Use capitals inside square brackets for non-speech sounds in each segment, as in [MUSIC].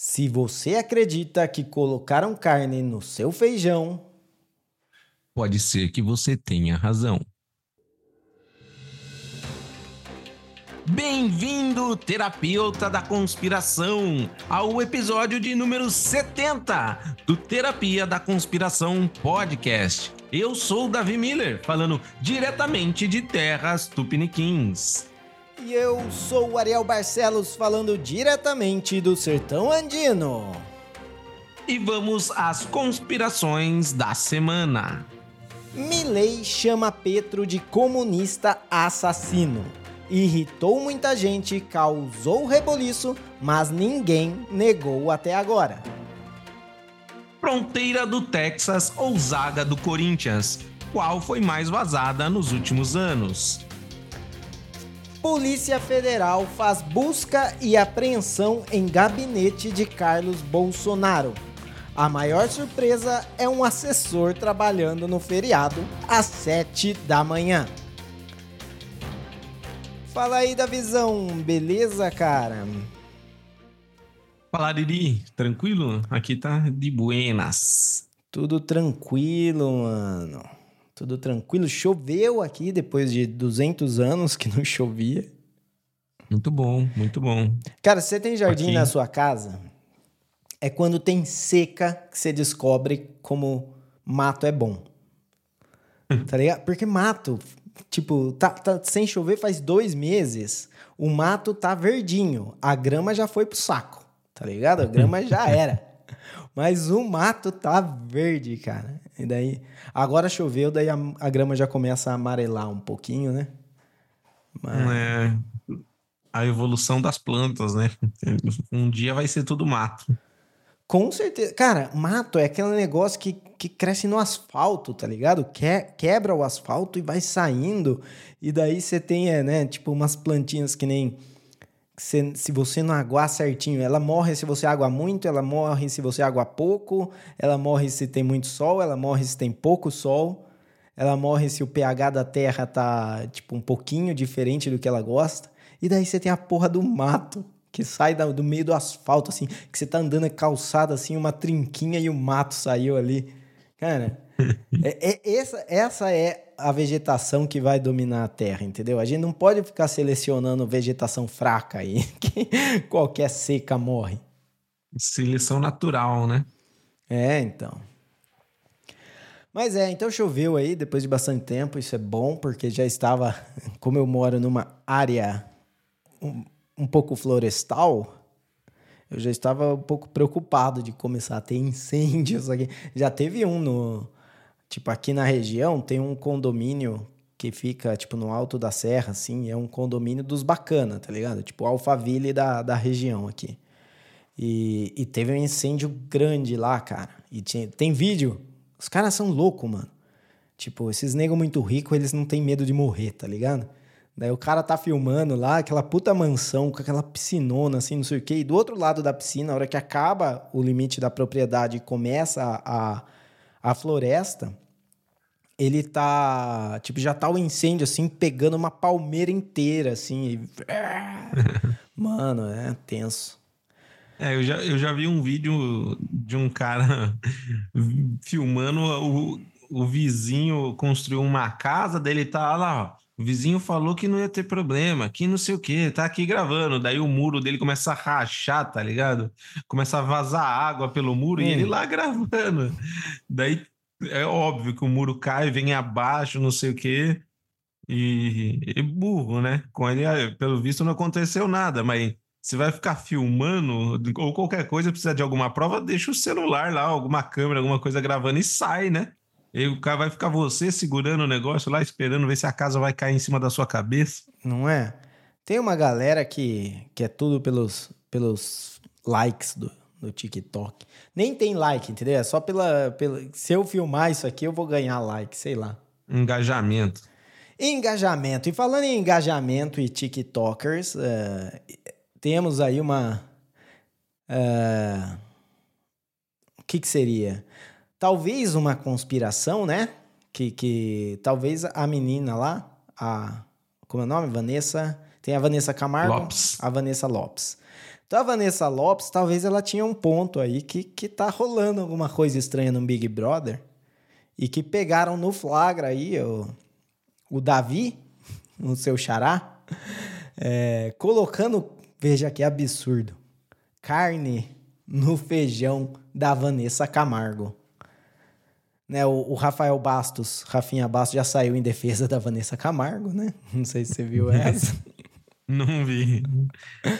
Se você acredita que colocaram carne no seu feijão, pode ser que você tenha razão. Bem-vindo, terapeuta da conspiração, ao episódio de número 70 do Terapia da Conspiração Podcast. Eu sou o Davi Miller, falando diretamente de terras tupiniquins. E eu sou o Ariel Barcelos falando diretamente do sertão andino. E vamos às conspirações da semana. Milley chama Petro de comunista assassino. Irritou muita gente, causou reboliço, mas ninguém negou até agora. Fronteira do Texas ou zaga do Corinthians? Qual foi mais vazada nos últimos anos? Polícia Federal faz busca e apreensão em gabinete de Carlos Bolsonaro. A maior surpresa é um assessor trabalhando no feriado às 7 da manhã. Fala aí da visão, beleza, cara? Fala, Didi, tranquilo? Aqui tá de buenas. Tudo tranquilo, mano. Tudo tranquilo. Choveu aqui depois de 200 anos que não [LAUGHS] chovia. Muito bom, muito bom. Cara, você tem jardim aqui. na sua casa? É quando tem seca que você descobre como mato é bom. [LAUGHS] tá ligado? Porque mato, tipo, tá, tá sem chover faz dois meses. O mato tá verdinho. A grama já foi pro saco. Tá ligado? A grama já [LAUGHS] era. Mas o mato tá verde, cara. E daí, agora choveu, daí a, a grama já começa a amarelar um pouquinho, né? Mas... É a evolução das plantas, né? [LAUGHS] Um dia vai ser tudo mato. Com certeza. Cara, mato é aquele negócio que, que cresce no asfalto, tá ligado? Que, quebra o asfalto e vai saindo. E daí você tem, é, né, tipo, umas plantinhas que nem se, se você não aguar certinho, ela morre se você água muito, ela morre se você água pouco, ela morre se tem muito sol, ela morre se tem pouco sol, ela morre se o pH da terra tá tipo um pouquinho diferente do que ela gosta. E daí você tem a porra do mato que sai do meio do asfalto assim, que você tá andando calçada assim, uma trinquinha e o mato saiu ali. Cara, [LAUGHS] é, é, essa, essa é a vegetação que vai dominar a Terra, entendeu? A gente não pode ficar selecionando vegetação fraca aí, [LAUGHS] que qualquer seca morre. Seleção natural, né? É, então. Mas é, então choveu aí depois de bastante tempo, isso é bom, porque já estava, [LAUGHS] como eu moro numa área um, um pouco florestal, eu já estava um pouco preocupado de começar a ter incêndios aqui. Já teve um no, Tipo, aqui na região tem um condomínio que fica, tipo, no alto da serra, assim, é um condomínio dos bacana, tá ligado? Tipo, Alphaville da, da região aqui. E, e teve um incêndio grande lá, cara. E tinha, tem vídeo. Os caras são loucos, mano. Tipo, esses negros muito ricos, eles não têm medo de morrer, tá ligado? Daí o cara tá filmando lá, aquela puta mansão com aquela piscinona, assim, não sei o quê. E do outro lado da piscina, a hora que acaba o limite da propriedade e começa a, a a floresta, ele tá. Tipo, já tá o incêndio, assim, pegando uma palmeira inteira, assim. E... [LAUGHS] Mano, é tenso. É, eu já, eu já vi um vídeo de um cara [LAUGHS] filmando o, o vizinho construiu uma casa, dele tá lá, ó. O vizinho falou que não ia ter problema, que não sei o que, tá aqui gravando. Daí o muro dele começa a rachar, tá ligado? Começa a vazar água pelo muro hum. e ele lá gravando. Daí é óbvio que o muro cai, vem abaixo, não sei o que. E, e burro, né? Com ele, pelo visto, não aconteceu nada, mas você vai ficar filmando ou qualquer coisa, precisa de alguma prova, deixa o celular lá, alguma câmera, alguma coisa gravando e sai, né? E o cara vai ficar você segurando o negócio lá, esperando ver se a casa vai cair em cima da sua cabeça. Não é? Tem uma galera que, que é tudo pelos, pelos likes do, do TikTok. Nem tem like, entendeu? É só pela, pela. Se eu filmar isso aqui, eu vou ganhar like, sei lá. Engajamento. Engajamento. E falando em engajamento e TikTokers, uh, temos aí uma. Uh, o que, que seria? Talvez uma conspiração, né? Que, que talvez a menina lá, a. Como é o nome? Vanessa. Tem a Vanessa Camargo, Lopes. a Vanessa Lopes. Então a Vanessa Lopes, talvez ela tinha um ponto aí que, que tá rolando alguma coisa estranha no Big Brother e que pegaram no flagra aí o, o Davi, [LAUGHS] o seu xará, é, colocando, veja que absurdo, carne no feijão da Vanessa Camargo. Né, o, o, Rafael Bastos, Rafinha Bastos, já saiu em defesa da Vanessa Camargo, né? Não sei se você viu [LAUGHS] essa. Não vi.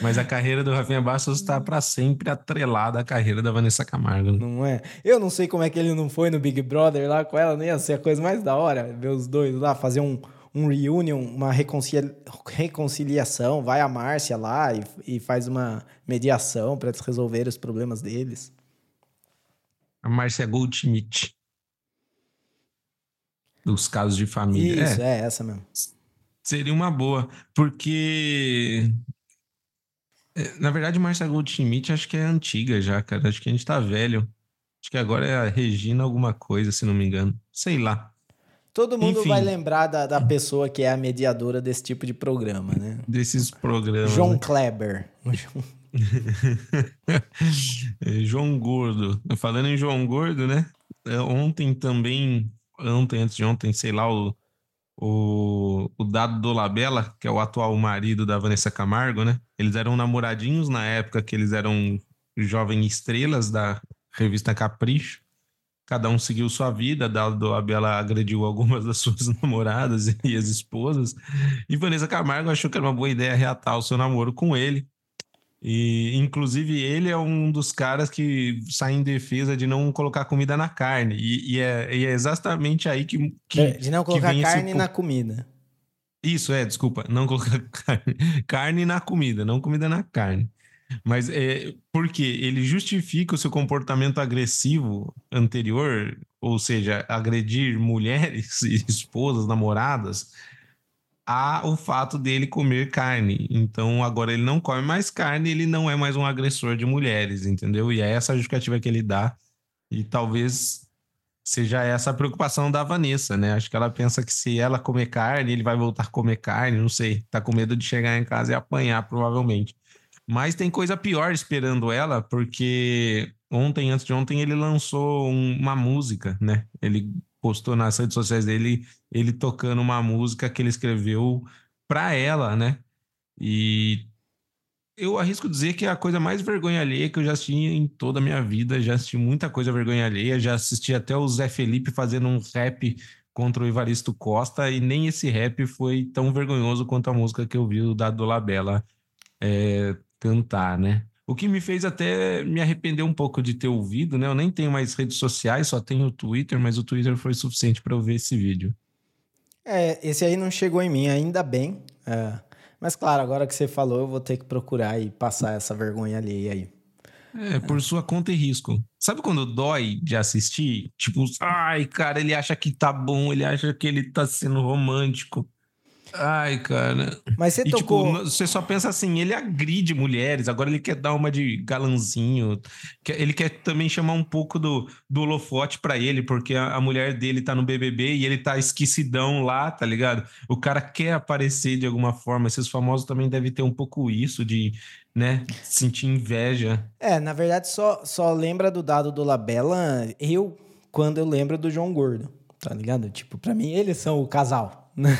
Mas a carreira do Rafinha Bastos está para sempre atrelada à carreira da Vanessa Camargo. Né? Não é? Eu não sei como é que ele não foi no Big Brother lá com ela, nem ia ser a coisa mais da hora ver os dois lá, fazer um, um reunion, uma reconcilia reconciliação. Vai a Márcia lá e, e faz uma mediação para resolver os problemas deles. A Márcia Goldschmidt. Dos casos de família. Isso, é, é essa mesmo. Seria uma boa, porque é, na verdade, Marcia Goldschmidt acho que é antiga já, cara. Acho que a gente tá velho. Acho que agora é a Regina alguma coisa, se não me engano. Sei lá. Todo mundo Enfim. vai lembrar da, da pessoa que é a mediadora desse tipo de programa, né? Desses programas. João né? Kleber. [LAUGHS] João Gordo. Falando em João Gordo, né? É, ontem também, ontem, antes de ontem, sei lá, o o, o Dado Dolabella, que é o atual marido da Vanessa Camargo, né? Eles eram namoradinhos na época que eles eram jovens estrelas da revista Capricho. Cada um seguiu sua vida. Dado Dolabella agrediu algumas das [LAUGHS] suas namoradas e as esposas. E Vanessa Camargo achou que era uma boa ideia reatar o seu namoro com ele. E, inclusive, ele é um dos caras que sai em defesa de não colocar comida na carne. E, e, é, e é, exatamente aí que. que é, de não colocar carne esse... na comida. Isso, é, desculpa. Não colocar [LAUGHS] carne, carne na comida, não comida na carne. Mas é porque ele justifica o seu comportamento agressivo anterior, ou seja, agredir mulheres, [LAUGHS] esposas, namoradas, há o fato dele comer carne. Então agora ele não come mais carne, ele não é mais um agressor de mulheres, entendeu? E é essa a justificativa que ele dá. E talvez seja essa a preocupação da Vanessa, né? Acho que ela pensa que se ela comer carne, ele vai voltar a comer carne, não sei. Tá com medo de chegar em casa e apanhar, provavelmente. Mas tem coisa pior esperando ela, porque ontem, antes de ontem, ele lançou um, uma música, né? Ele postou nas redes sociais dele ele tocando uma música que ele escreveu para ela, né? E eu arrisco dizer que é a coisa mais vergonha alheia que eu já assisti em toda a minha vida. Já assisti muita coisa vergonha alheia, já assisti até o Zé Felipe fazendo um rap contra o Evaristo Costa, e nem esse rap foi tão vergonhoso quanto a música que eu vi o Dado Labella é, cantar, né? O que me fez até me arrepender um pouco de ter ouvido, né? Eu nem tenho mais redes sociais, só tenho o Twitter, mas o Twitter foi suficiente para eu ver esse vídeo. É, esse aí não chegou em mim, ainda bem. É. Mas claro, agora que você falou, eu vou ter que procurar e passar essa vergonha alheia aí. É, por é. sua conta e risco. Sabe quando dói de assistir? Tipo, ai, cara, ele acha que tá bom, ele acha que ele tá sendo romântico. Ai, cara. Mas você e, tipo, tocou. Tipo, você só pensa assim, ele agride mulheres, agora ele quer dar uma de galanzinho. Ele quer também chamar um pouco do, do holofote para ele, porque a, a, mulher dele tá no BBB e ele tá esquecidão lá, tá ligado? O cara quer aparecer de alguma forma. Esses famosos também devem ter um pouco isso de, né, sentir inveja. É, na verdade, só, só lembra do dado do Labella eu, quando eu lembro do João Gordo, tá ligado? Tipo, para mim, eles são o casal uh,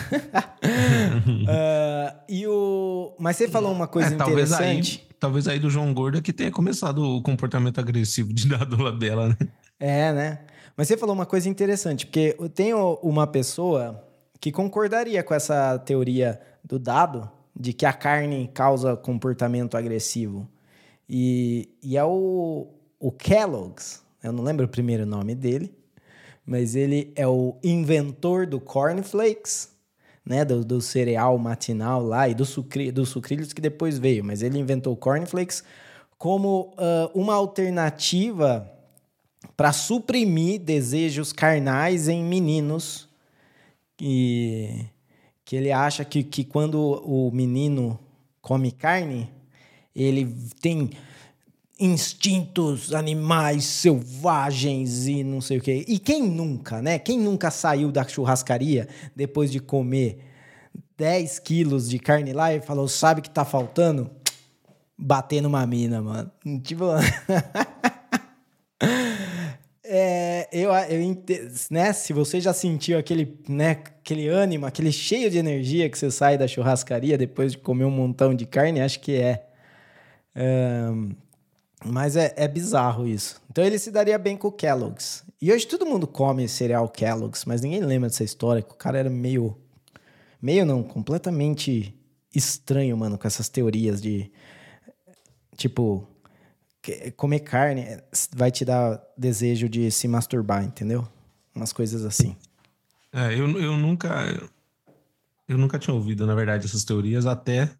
[LAUGHS] e o... Mas você falou uma coisa é, interessante. Talvez aí, talvez aí do João Gordo que tenha começado o comportamento agressivo de [LAUGHS] Dado dela, né? É, né? Mas você falou uma coisa interessante, porque eu tenho uma pessoa que concordaria com essa teoria do dado de que a carne causa comportamento agressivo. E, e é o, o Kellogg's, eu não lembro o primeiro nome dele, mas ele é o inventor do cornflakes, né, do, do cereal matinal lá e do sucri, dos sucrilhos que depois veio, mas ele inventou o cornflakes como uh, uma alternativa para suprimir desejos carnais em meninos. E que ele acha que, que quando o menino come carne, ele tem instintos animais selvagens e não sei o quê. E quem nunca, né? Quem nunca saiu da churrascaria depois de comer 10 quilos de carne lá e falou, sabe que tá faltando? bater numa mina, mano. Tipo. [LAUGHS] É, eu, eu né, se você já sentiu aquele, né, aquele ânimo, aquele cheio de energia que você sai da churrascaria depois de comer um montão de carne, acho que é. é mas é, é bizarro isso. Então ele se daria bem com o Kellogg's. E hoje todo mundo come cereal Kellogg's, mas ninguém lembra dessa história, que o cara era meio. Meio não, completamente estranho, mano, com essas teorias de. Tipo, comer carne vai te dar desejo de se masturbar, entendeu? Umas coisas assim. É, eu, eu nunca. Eu nunca tinha ouvido, na verdade, essas teorias, até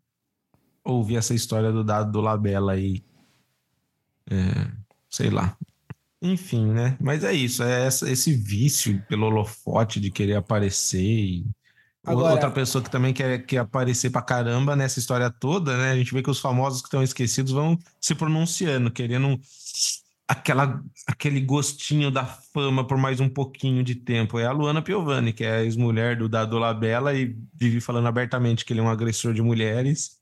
ouvir essa história do dado do Labela aí. É, sei lá. Enfim, né? Mas é isso, é essa, esse vício pelo holofote de querer aparecer e Agora, Outra pessoa que também quer, quer aparecer pra caramba nessa história toda, né? A gente vê que os famosos que estão esquecidos vão se pronunciando, querendo aquela, aquele gostinho da fama por mais um pouquinho de tempo. É a Luana Piovani, que é a ex-mulher do Dado Labella e vive falando abertamente que ele é um agressor de mulheres.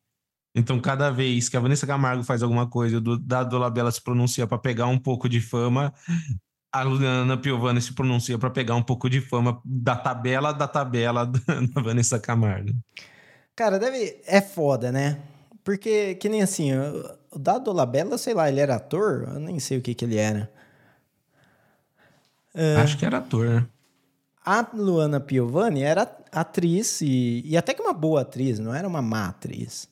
Então, cada vez que a Vanessa Camargo faz alguma coisa, o Dado Labella se pronuncia para pegar um pouco de fama, a Luana Piovani se pronuncia para pegar um pouco de fama da tabela da tabela [LAUGHS] da Vanessa Camargo. Cara, deve. É foda, né? Porque, que nem assim, o Dado Labella, sei lá, ele era ator? Eu nem sei o que, que ele era. Uh, Acho que era ator, né? A Luana Piovani era atriz e, e até que uma boa atriz, não era uma má atriz.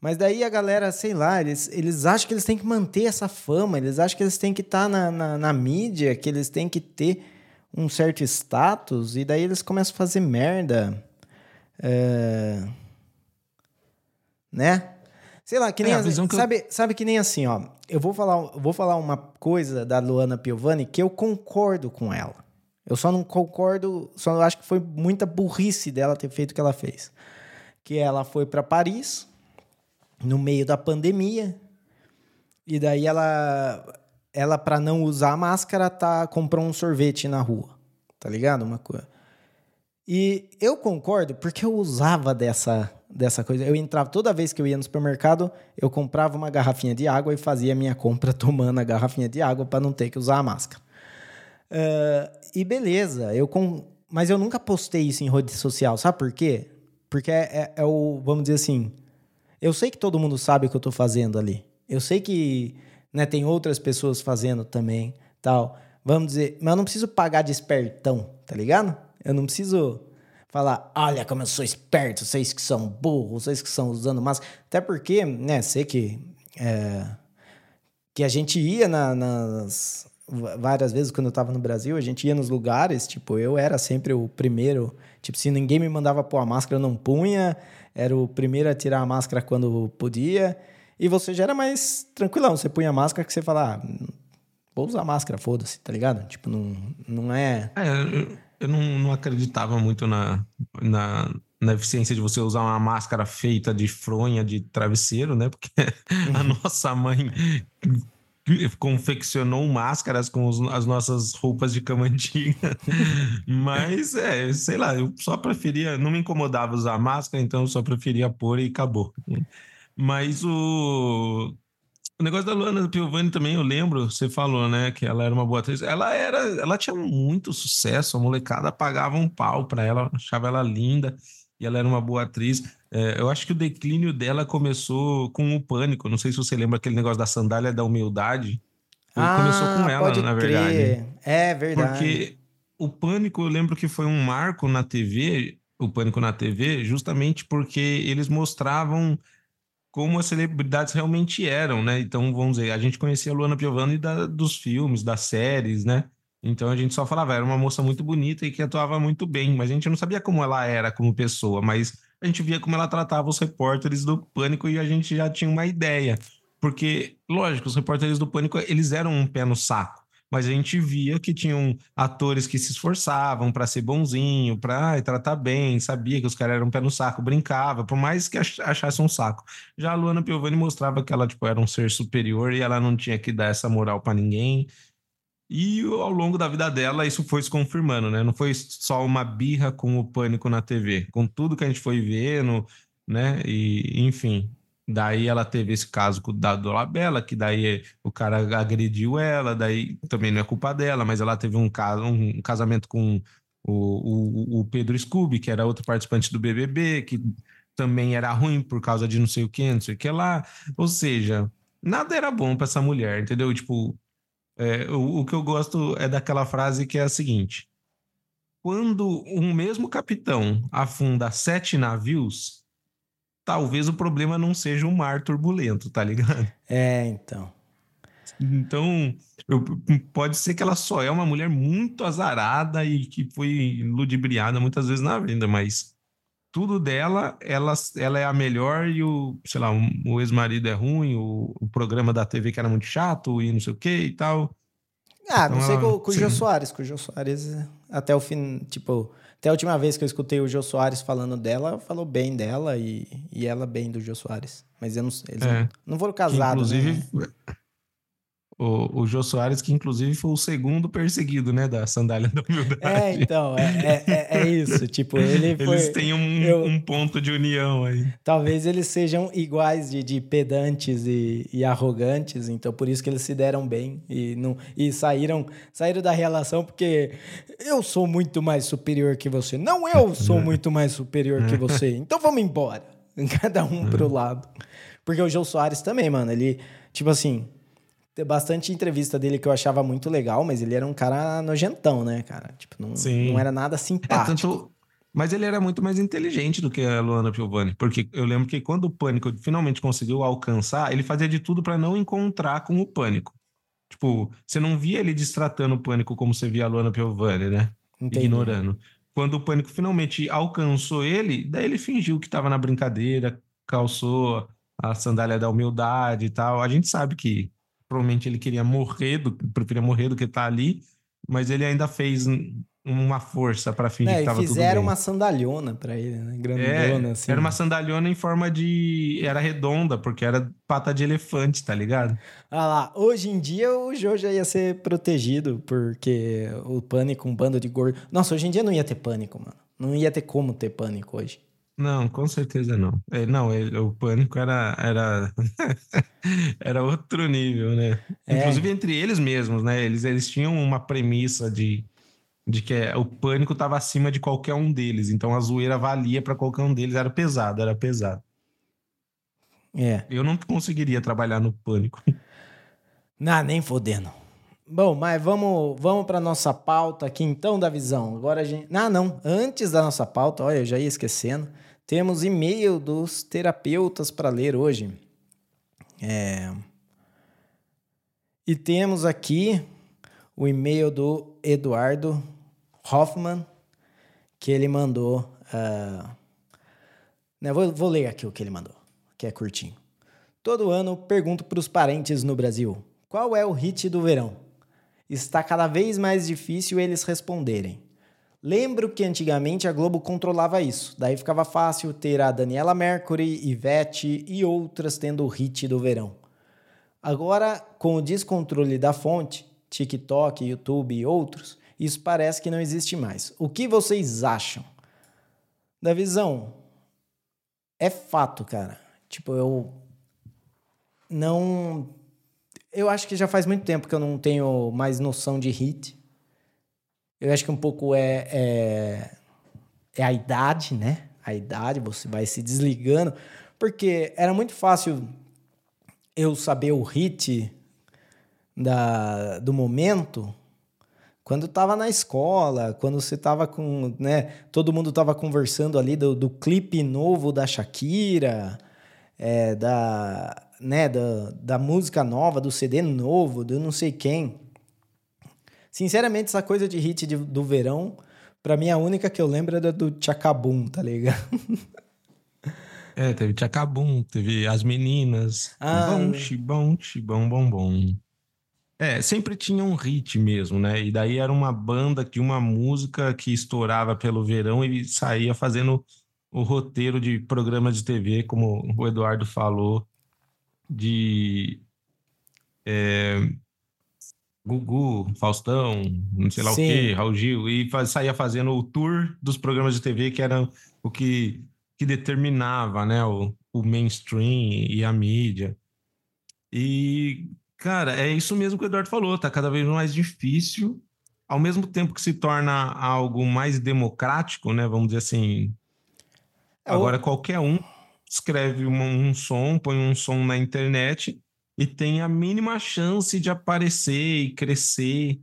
Mas daí a galera, sei lá, eles, eles acham que eles têm que manter essa fama, eles acham que eles têm que estar tá na, na, na, mídia, que eles têm que ter um certo status, e daí eles começam a fazer merda. É... Né? Sei lá, que nem. É, assim, que sabe, eu... sabe que nem assim, ó. Eu vou falar, eu vou falar uma coisa da Luana Piovani que eu concordo com ela. Eu só não concordo, só acho que foi muita burrice dela ter feito o que ela fez. Que ela foi para Paris, no meio da pandemia. E daí ela, ela para não usar a máscara, tá comprou um sorvete na rua. Tá ligado? Uma coisa. E eu concordo porque eu usava dessa dessa coisa. Eu entrava toda vez que eu ia no supermercado, eu comprava uma garrafinha de água e fazia minha compra [LAUGHS] tomando a garrafinha de água para não ter que usar a máscara. Uh, e beleza, eu com... mas eu nunca postei isso em rede social, sabe por quê? Porque é, é, é o, vamos dizer assim, eu sei que todo mundo sabe o que eu estou fazendo ali. Eu sei que né, tem outras pessoas fazendo também, tal. Vamos dizer, mas eu não preciso pagar de espertão, tá ligado? Eu não preciso falar, olha como eu sou esperto, vocês que são burros, vocês que são usando máscara. Até porque, né, sei que é, que a gente ia na, nas várias vezes quando eu estava no Brasil, a gente ia nos lugares, tipo, eu era sempre o primeiro, tipo, se ninguém me mandava pôr a máscara, eu não punha era o primeiro a tirar a máscara quando podia. E você já era mais tranquilão. Você punha a máscara que você fala, ah, vou usar máscara, foda-se, tá ligado? Tipo, não, não é. É, eu, eu não, não acreditava muito na, na, na eficiência de você usar uma máscara feita de fronha de travesseiro, né? Porque [LAUGHS] a uhum. nossa mãe confeccionou máscaras com os, as nossas roupas de cama [LAUGHS] antiga. Mas, é, sei lá, eu só preferia, não me incomodava usar máscara, então eu só preferia pôr e acabou. Mas o, o negócio da Luana Piovani também, eu lembro, você falou, né, que ela era uma boa atriz. Ela era, ela tinha muito sucesso, a molecada pagava um pau pra ela, achava ela linda e ela era uma boa atriz. É, eu acho que o declínio dela começou com o pânico. Não sei se você lembra aquele negócio da sandália da humildade. Ah, começou com ela, na verdade. Crer. É verdade. Porque o pânico, eu lembro que foi um marco na TV, o pânico na TV, justamente porque eles mostravam como as celebridades realmente eram, né? Então, vamos dizer, a gente conhecia a Luana Piovani da, dos filmes, das séries, né? Então a gente só falava, era uma moça muito bonita e que atuava muito bem, mas a gente não sabia como ela era como pessoa, mas a gente via como ela tratava os repórteres do Pânico e a gente já tinha uma ideia. Porque, lógico, os repórteres do Pânico, eles eram um pé no saco, mas a gente via que tinham atores que se esforçavam para ser bonzinho, para tratar bem, sabia que os caras eram um pé no saco, brincava, por mais que achasse um saco. Já a Luana Piovani mostrava que ela tipo, era um ser superior e ela não tinha que dar essa moral para ninguém e ao longo da vida dela, isso foi se confirmando, né? Não foi só uma birra com o pânico na TV, com tudo que a gente foi vendo, né? E, enfim, Daí ela teve esse caso com o da Dolabella, que daí o cara agrediu ela, daí também não é culpa dela, mas ela teve um, caso, um casamento com o, o, o Pedro Scooby, que era outro participante do BBB, que também era ruim por causa de não sei o que, não sei o que lá. Ou seja, nada era bom para essa mulher, entendeu? Tipo, é, o, o que eu gosto é daquela frase que é a seguinte: quando um mesmo capitão afunda sete navios, talvez o problema não seja um mar turbulento, tá ligado? É, então. Então, eu, pode ser que ela só é uma mulher muito azarada e que foi ludibriada muitas vezes na vida, mas tudo dela, ela, ela é a melhor e o, sei lá, o ex-marido é ruim, o, o programa da TV que era muito chato e não sei o que e tal. Ah, então não sei ela, com, com o Jô Soares, com o Jô Soares até o fim, tipo, até a última vez que eu escutei o Jô Soares falando dela, falou bem dela e, e ela bem do Jô Soares. Mas eu não, eles é, não, não foram casados. Inclusive, né? O, o Jô Soares, que inclusive foi o segundo perseguido, né, da sandália da humildade. É, então, é, é, é isso. Tipo, ele [LAUGHS] foi, Eles têm um, eu, um ponto de união aí. Talvez eles sejam iguais de, de pedantes e, e, arrogantes, então por isso que eles se deram bem e, não, e saíram, saíram da relação porque eu sou muito mais superior que você. Não, eu [LAUGHS] sou muito mais superior que você. Então vamos embora. [LAUGHS] Cada um pro lado. Porque o Jô Soares também, mano, ele, tipo assim tem bastante entrevista dele que eu achava muito legal, mas ele era um cara nojentão, né, cara? Tipo, não, não era nada simpático. É, tanto... Mas ele era muito mais inteligente do que a Luana Piovani, porque eu lembro que quando o Pânico finalmente conseguiu alcançar, ele fazia de tudo para não encontrar com o Pânico. Tipo, você não via ele distratando o Pânico como você via a Luana Piovani, né? Entendi. Ignorando. Quando o Pânico finalmente alcançou ele, daí ele fingiu que estava na brincadeira, calçou a sandália da humildade e tal. A gente sabe que provavelmente ele queria morrer, do, preferia morrer do que estar tá ali, mas ele ainda fez uma força para fingir é, que bem. fizeram uma sandalhona para ele, né? Grandona, é, assim. Era uma sandalhona em forma de... Era redonda, porque era pata de elefante, tá ligado? Ah lá, hoje em dia o Joe já ia ser protegido, porque o pânico, um bando de gordo... Nossa, hoje em dia não ia ter pânico, mano. Não ia ter como ter pânico hoje. Não, com certeza não. É, não, ele, o pânico era era [LAUGHS] era outro nível, né? É. Inclusive entre eles mesmos, né? Eles, eles tinham uma premissa de, de que o pânico estava acima de qualquer um deles. Então a zoeira valia para qualquer um deles. Era pesado, era pesado. É. Eu não conseguiria trabalhar no pânico. [LAUGHS] Não, nem fodendo. Bom, mas vamos, vamos para nossa pauta aqui então da visão. Agora a gente. Ah, não. Antes da nossa pauta, olha, eu já ia esquecendo. Temos e-mail dos terapeutas para ler hoje. É... E temos aqui o e-mail do Eduardo Hoffman, que ele mandou. Uh... Né, vou, vou ler aqui o que ele mandou, que é curtinho. Todo ano pergunto para os parentes no Brasil qual é o hit do verão. Está cada vez mais difícil eles responderem. Lembro que antigamente a Globo controlava isso, daí ficava fácil ter a Daniela Mercury, Ivete e outras tendo o hit do verão. Agora, com o descontrole da fonte, TikTok, YouTube e outros, isso parece que não existe mais. O que vocês acham? Da visão, é fato, cara. Tipo, eu não. Eu acho que já faz muito tempo que eu não tenho mais noção de hit. Eu acho que um pouco é, é, é a idade, né? A idade, você vai se desligando. Porque era muito fácil eu saber o hit da, do momento quando estava na escola, quando você estava com, né, todo mundo estava conversando ali do, do clipe novo da Shakira, é, da, né, da, da música nova, do CD novo, do não sei quem. Sinceramente, essa coisa de hit de, do verão, pra mim a única que eu lembro era do Chacabum, tá ligado? É, teve Chacabum, teve As Meninas, ah, Bom, Chibom, Chibom, Bom, Bom. É, sempre tinha um hit mesmo, né? E daí era uma banda de uma música que estourava pelo verão e saía fazendo o roteiro de programa de TV, como o Eduardo falou, de é, Gugu, Faustão, não sei lá Sim. o quê, Raul Gil, e faz, saía fazendo o tour dos programas de TV, que era o que, que determinava né, o, o mainstream e a mídia. E, cara, é isso mesmo que o Eduardo falou, tá cada vez mais difícil, ao mesmo tempo que se torna algo mais democrático, né? Vamos dizer assim. É agora, qualquer um escreve um, um som, põe um som na internet e tem a mínima chance de aparecer e crescer.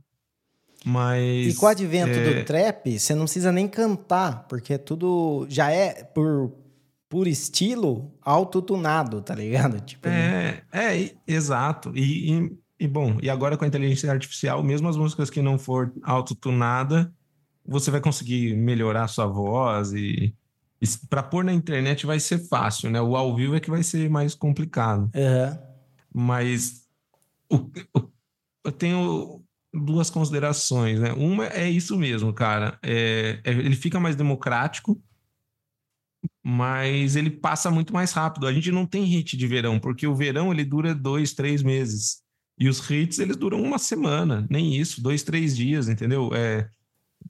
Mas. E com o advento é... do trap, você não precisa nem cantar, porque é já é por, por estilo autotunado, tá ligado? [LAUGHS] Tipo, é, é, exato. E, e, e, bom, e agora com a inteligência artificial, mesmo as músicas que não for autotunada, você vai conseguir melhorar a sua voz e, e para pôr na internet vai ser fácil, né? O ao vivo é que vai ser mais complicado. Uhum. Mas o, o, eu tenho duas considerações, né? Uma é isso mesmo, cara. É, é, ele fica mais democrático, mas ele passa muito mais rápido. A gente não tem hit de verão, porque o verão ele dura dois, três meses. E os hits, eles duram uma semana, nem isso, dois, três dias, entendeu? É,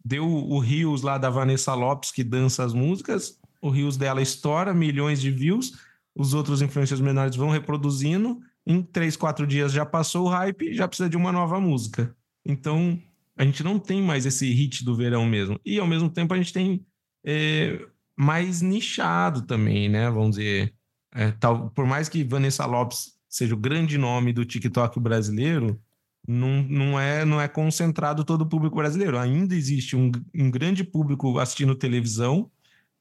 deu o Rios lá da Vanessa Lopes, que dança as músicas, o Rios dela estoura milhões de views, os outros influencers menores vão reproduzindo, em três, quatro dias já passou o hype, já precisa de uma nova música. Então, a gente não tem mais esse hit do verão mesmo. E, ao mesmo tempo, a gente tem é, mais nichado também, né? Vamos dizer. É, tal, por mais que Vanessa Lopes seja o grande nome do TikTok brasileiro, não, não, é, não é concentrado todo o público brasileiro. Ainda existe um, um grande público assistindo televisão,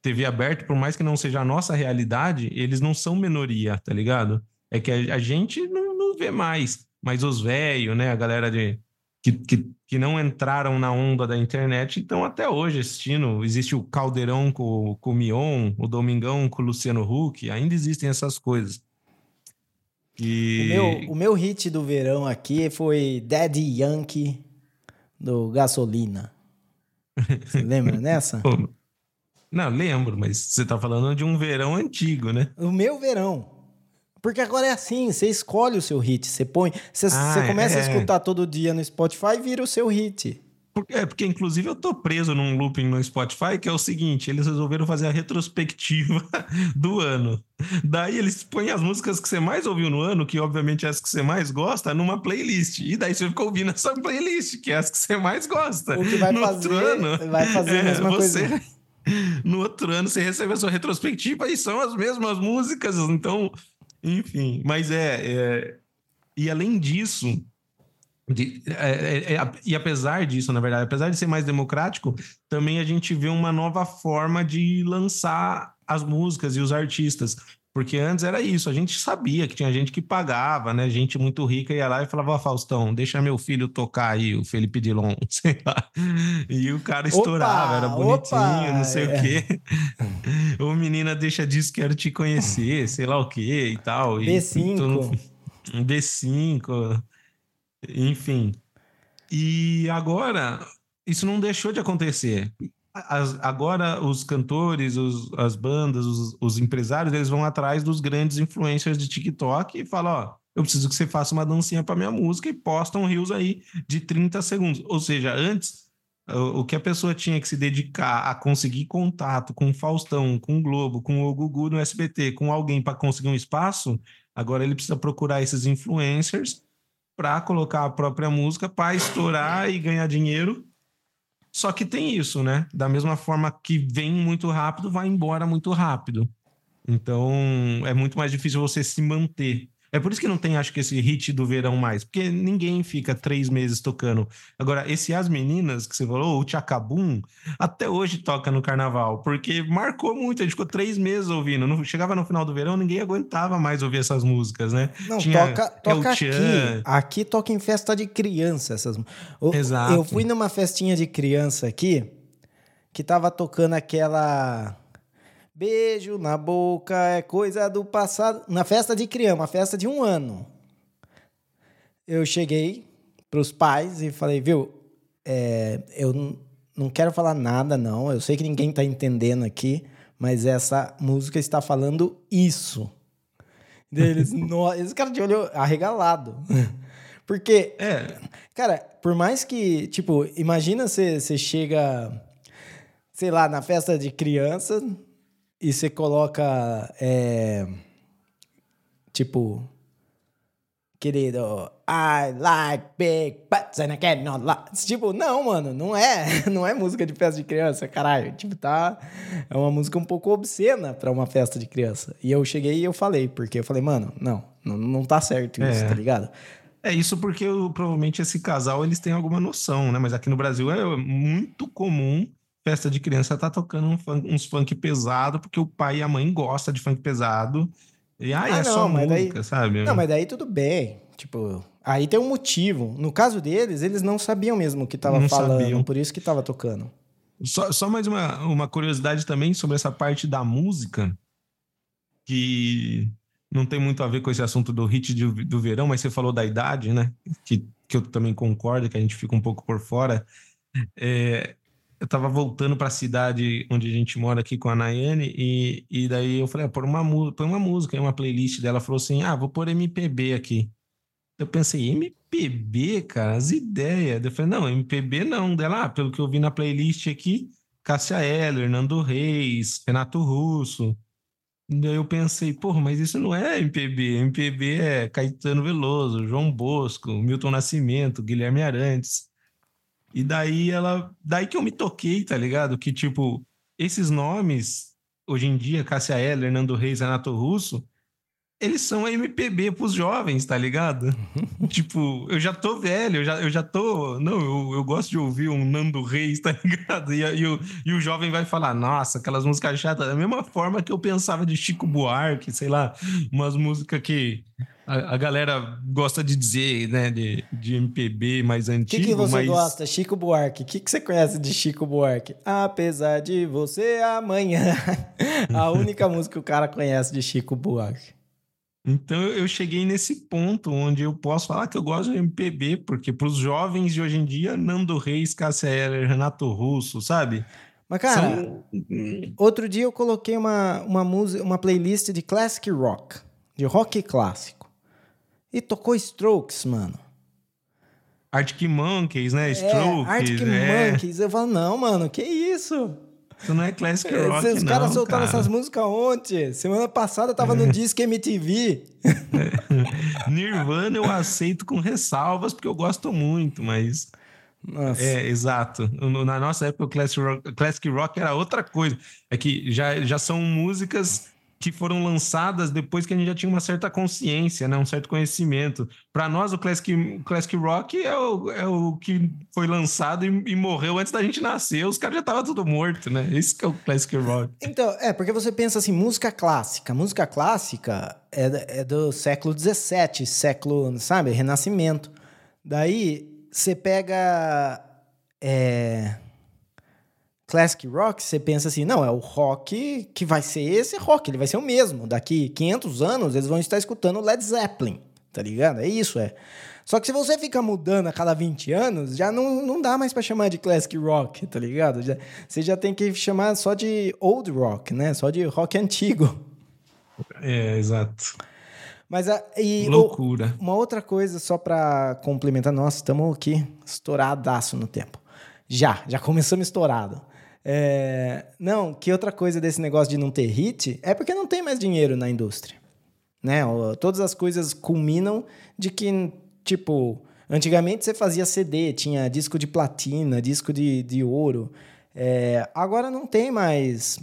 TV aberta, por mais que não seja a nossa realidade, eles não são minoria, tá ligado? É que a, a gente não, não vê mais. Mas os velhos, né? A galera de, que, que, que não entraram na onda da internet estão até hoje assistindo. Existe o Caldeirão com, com o Mion, o Domingão com o Luciano Huck, ainda existem essas coisas. E... O, meu, o meu hit do verão aqui foi Daddy Yankee do Gasolina. Você [LAUGHS] lembra dessa? Não, lembro, mas você tá falando de um verão antigo, né? O meu verão. Porque agora é assim, você escolhe o seu hit, você põe, você, ah, você começa é. a escutar todo dia no Spotify e vira o seu hit. É, porque inclusive eu tô preso num looping no Spotify que é o seguinte: eles resolveram fazer a retrospectiva [LAUGHS] do ano. Daí eles põem as músicas que você mais ouviu no ano, que obviamente é as que você mais gosta, numa playlist. E daí você fica ouvindo essa playlist, que é as que você mais gosta. O que vai no fazer, ano, vai fazer a é, mesma você, coisa. [LAUGHS] No outro ano você recebe a sua retrospectiva e são as mesmas músicas. Então enfim, mas é, é. e além disso, de, é, é, é, e apesar disso, na verdade, apesar de ser mais democrático, também a gente vê uma nova forma de lançar as músicas e os artistas. Porque antes era isso, a gente sabia que tinha gente que pagava, né? Gente muito rica ia lá e falava, oh, Faustão, deixa meu filho tocar aí, o Felipe Dilon, [LAUGHS] sei lá. E o cara estourava, opa, era bonitinho, opa, não sei é. o quê. [LAUGHS] Ô menina, deixa disso, quero te conhecer, sei lá o quê e tal. B5. E, B5, [LAUGHS] enfim. E agora, isso não deixou de acontecer as, agora os cantores, os, as bandas, os, os, empresários, eles vão atrás dos grandes influencers de TikTok e falam, ó, eu preciso que você faça uma dancinha para minha música e postam rios aí de 30 segundos. Ou seja, antes o, o que a pessoa tinha que se dedicar a conseguir contato com o Faustão, com o Globo, com o Gugu no SBT, com alguém para conseguir um espaço, agora ele precisa procurar esses influencers para colocar a própria música para estourar e ganhar dinheiro só que tem isso, né? Da mesma forma que vem muito rápido, vai embora muito rápido. Então é muito mais difícil você se manter. É por isso que não tem, acho que, esse hit do verão mais, porque ninguém fica três meses tocando. Agora, esse As Meninas que você falou, o Tchacabum, até hoje toca no carnaval, porque marcou muito, a gente ficou três meses ouvindo. No, chegava no final do verão, ninguém aguentava mais ouvir essas músicas, né? Não, Tinha toca, toca aqui. Aqui toca em festa de criança essas Exato. Eu fui numa festinha de criança aqui que tava tocando aquela Beijo na boca é coisa do passado. Na festa de criança, uma festa de um ano. Eu cheguei para os pais e falei, viu, é, eu não quero falar nada, não. Eu sei que ninguém está entendendo aqui, mas essa música está falando isso. Deles, [LAUGHS] esse cara de olho arregalado. [LAUGHS] Porque, é. cara, por mais que, tipo, imagina você chega, sei lá, na festa de criança, e você coloca. É, Tipo, querido, I like big butts and I cannot lie. Tipo, não, mano, não é, [LAUGHS] não é música de festa de criança, caralho. Tipo, tá, é uma música um pouco obscena para uma festa de criança. E eu cheguei e eu falei, porque eu falei, mano, não, não, não tá certo isso, é. tá ligado? É isso porque eu, provavelmente esse casal eles têm alguma noção, né? Mas aqui no Brasil é muito comum festa de criança tá tocando um funk, uns funk pesado porque o pai e a mãe gostam de funk pesado e aí ah, é não, só música, daí... sabe? Não, mas daí tudo bem. Tipo, aí tem um motivo. No caso deles, eles não sabiam mesmo o que tava não falando, sabiam. por isso que tava tocando. Só, só mais uma, uma curiosidade também sobre essa parte da música, que não tem muito a ver com esse assunto do hit de, do verão, mas você falou da idade, né? Que, que eu também concordo, que a gente fica um pouco por fora. É, eu tava voltando para a cidade onde a gente mora aqui com a Nayane e, e daí eu falei, ah, põe uma, põe uma música, uma playlist dela. falou assim, ah, vou pôr MPB aqui. Eu pensei, MPB, cara, as ideias. Eu falei, não, MPB não. Dela, ah, pelo que eu vi na playlist aqui, Cássia Eller, Nando Reis, Renato Russo. Daí eu pensei, porra, mas isso não é MPB. MPB é Caetano Veloso, João Bosco, Milton Nascimento, Guilherme Arantes. E daí ela. Daí que eu me toquei, tá ligado? Que, tipo, esses nomes, hoje em dia, Cássia Eller, Nando Reis, Renato Russo, eles são MPB pros jovens, tá ligado? tipo, eu já tô velho, eu já, eu já tô. Não, eu, eu gosto de ouvir um Nando Reis, tá [LAUGHS] ligado? E, e, o, e o jovem vai falar, nossa, aquelas músicas chatas. Da mesma forma que eu pensava de Chico Buarque, sei lá, umas músicas que a, a galera gosta de dizer, né, de, de MPB mais antigo. O que, que você mas... gosta, Chico Buarque? O que, que você conhece de Chico Buarque? Apesar de você amanhã. [LAUGHS] a única música que o cara conhece de Chico Buarque. Então eu cheguei nesse ponto onde eu posso falar que eu gosto de MPB, porque para os jovens de hoje em dia, Nando Reis, Cássia Eller, Renato Russo, sabe? Mas, cara, São... outro dia eu coloquei uma, uma, música, uma playlist de classic rock, de rock clássico. E tocou Strokes, mano. Arctic Monkeys, né? É, Strokes. Arctic é. Monkeys. Eu falo, não, mano, que isso? Isso não é classic é, rock, Os caras soltaram cara. essas músicas ontem. Semana passada tava no Disque MTV. [LAUGHS] Nirvana eu aceito com ressalvas, porque eu gosto muito, mas... Nossa. É, exato. Na nossa época, o classic rock, classic rock era outra coisa. É que já, já são músicas que foram lançadas depois que a gente já tinha uma certa consciência, né? um certo conhecimento. Para nós, o classic, o classic Rock é o, é o que foi lançado e, e morreu antes da gente nascer. Os caras já estavam tudo morto, né? Esse que é o Classic Rock. Então, é, porque você pensa assim, música clássica. Música clássica é, é do século XVII, século, sabe? Renascimento. Daí, você pega... É classic rock, você pensa assim, não, é o rock que vai ser esse rock, ele vai ser o mesmo. Daqui 500 anos eles vão estar escutando Led Zeppelin, tá ligado? É isso, é. Só que se você fica mudando a cada 20 anos, já não, não dá mais para chamar de classic rock, tá ligado? Já, você já tem que chamar só de old rock, né? Só de rock antigo. É, exato. Mas a, e loucura. O, uma outra coisa só para complementar, nossa, estamos aqui estouradaço no tempo. Já, já começamos estourado. É, não, que outra coisa desse negócio de não ter hit é porque não tem mais dinheiro na indústria. Né? Todas as coisas culminam de que, tipo, antigamente você fazia CD, tinha disco de platina, disco de, de ouro. É, agora não tem mais,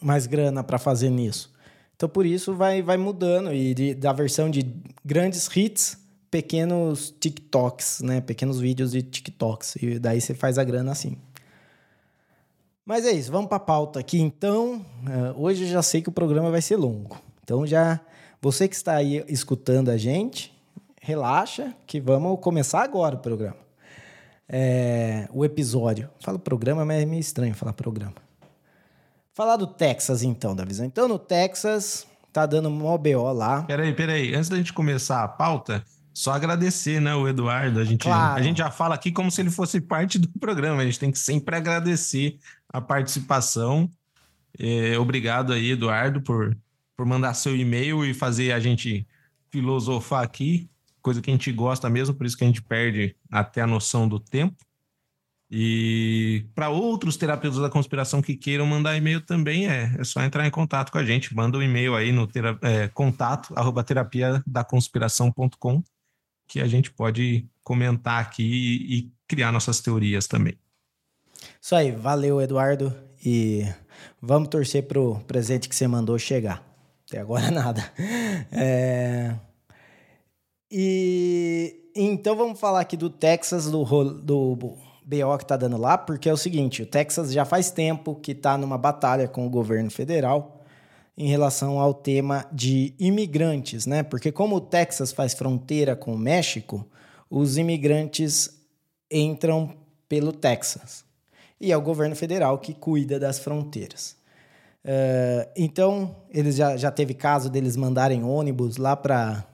mais grana para fazer nisso. Então, por isso, vai, vai mudando. E de, da versão de grandes hits, pequenos TikToks, né? Pequenos vídeos de TikToks. E daí você faz a grana assim. Mas é isso, vamos para a pauta aqui então. Uh, hoje eu já sei que o programa vai ser longo. Então já você que está aí escutando a gente, relaxa que vamos começar agora o programa. É, o episódio. Fala programa, mas é meio estranho falar programa. Falar do Texas então, da visão. Então no Texas tá dando mó BO lá. Peraí, peraí. Antes da gente começar a pauta, só agradecer, né, o Eduardo. A gente, claro. a gente já fala aqui como se ele fosse parte do programa. A gente tem que sempre agradecer a participação. É, obrigado aí, Eduardo, por, por mandar seu e-mail e fazer a gente filosofar aqui, coisa que a gente gosta mesmo, por isso que a gente perde até a noção do tempo. E para outros terapeutas da conspiração que queiram mandar e-mail também é, é só entrar em contato com a gente. Manda um e-mail aí no tera, é, contato arroba terapia da conspiração.com que a gente pode comentar aqui e, criar nossas teorias também. Isso aí, valeu Eduardo e vamos torcer pro presente que você mandou chegar. Até agora [LAUGHS] nada. É... E então vamos falar aqui do Texas, do, do BO que tá dando lá, porque é o seguinte: o Texas já faz tempo que está numa batalha com o governo federal em relação ao tema de imigrantes, né? Porque como o Texas faz fronteira com o México, os imigrantes entram pelo Texas. E é o governo federal que cuida das fronteiras. Uh, então, eles já, já teve caso deles mandarem ônibus lá para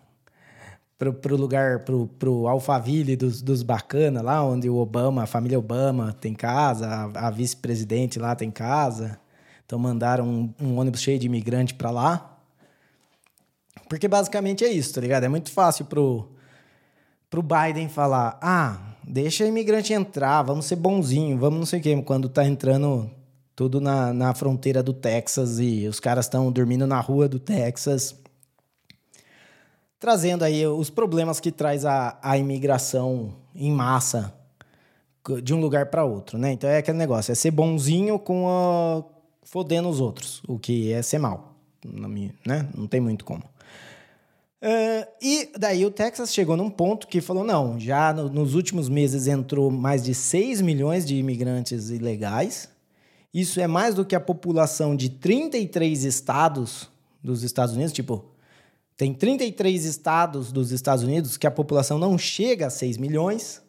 pro, pro lugar, pro, pro Alphaville dos, dos bacana, lá onde o Obama, a família Obama tem casa, a, a vice-presidente lá tem casa. Então mandaram um, um ônibus cheio de imigrante para lá. Porque basicamente é isso, tá ligado? É muito fácil pro, pro Biden falar: ah, deixa imigrante entrar, vamos ser bonzinho, vamos não sei o quê, quando tá entrando tudo na, na fronteira do Texas e os caras estão dormindo na rua do Texas trazendo aí os problemas que traz a, a imigração em massa de um lugar para outro, né? Então é aquele negócio, é ser bonzinho com a... fodendo os outros, o que é ser mal, né? Não tem muito como. Uh, e daí o Texas chegou num ponto que falou: não, já no, nos últimos meses entrou mais de 6 milhões de imigrantes ilegais. Isso é mais do que a população de 33 estados dos Estados Unidos, tipo, tem 33 estados dos Estados Unidos que a população não chega a 6 milhões.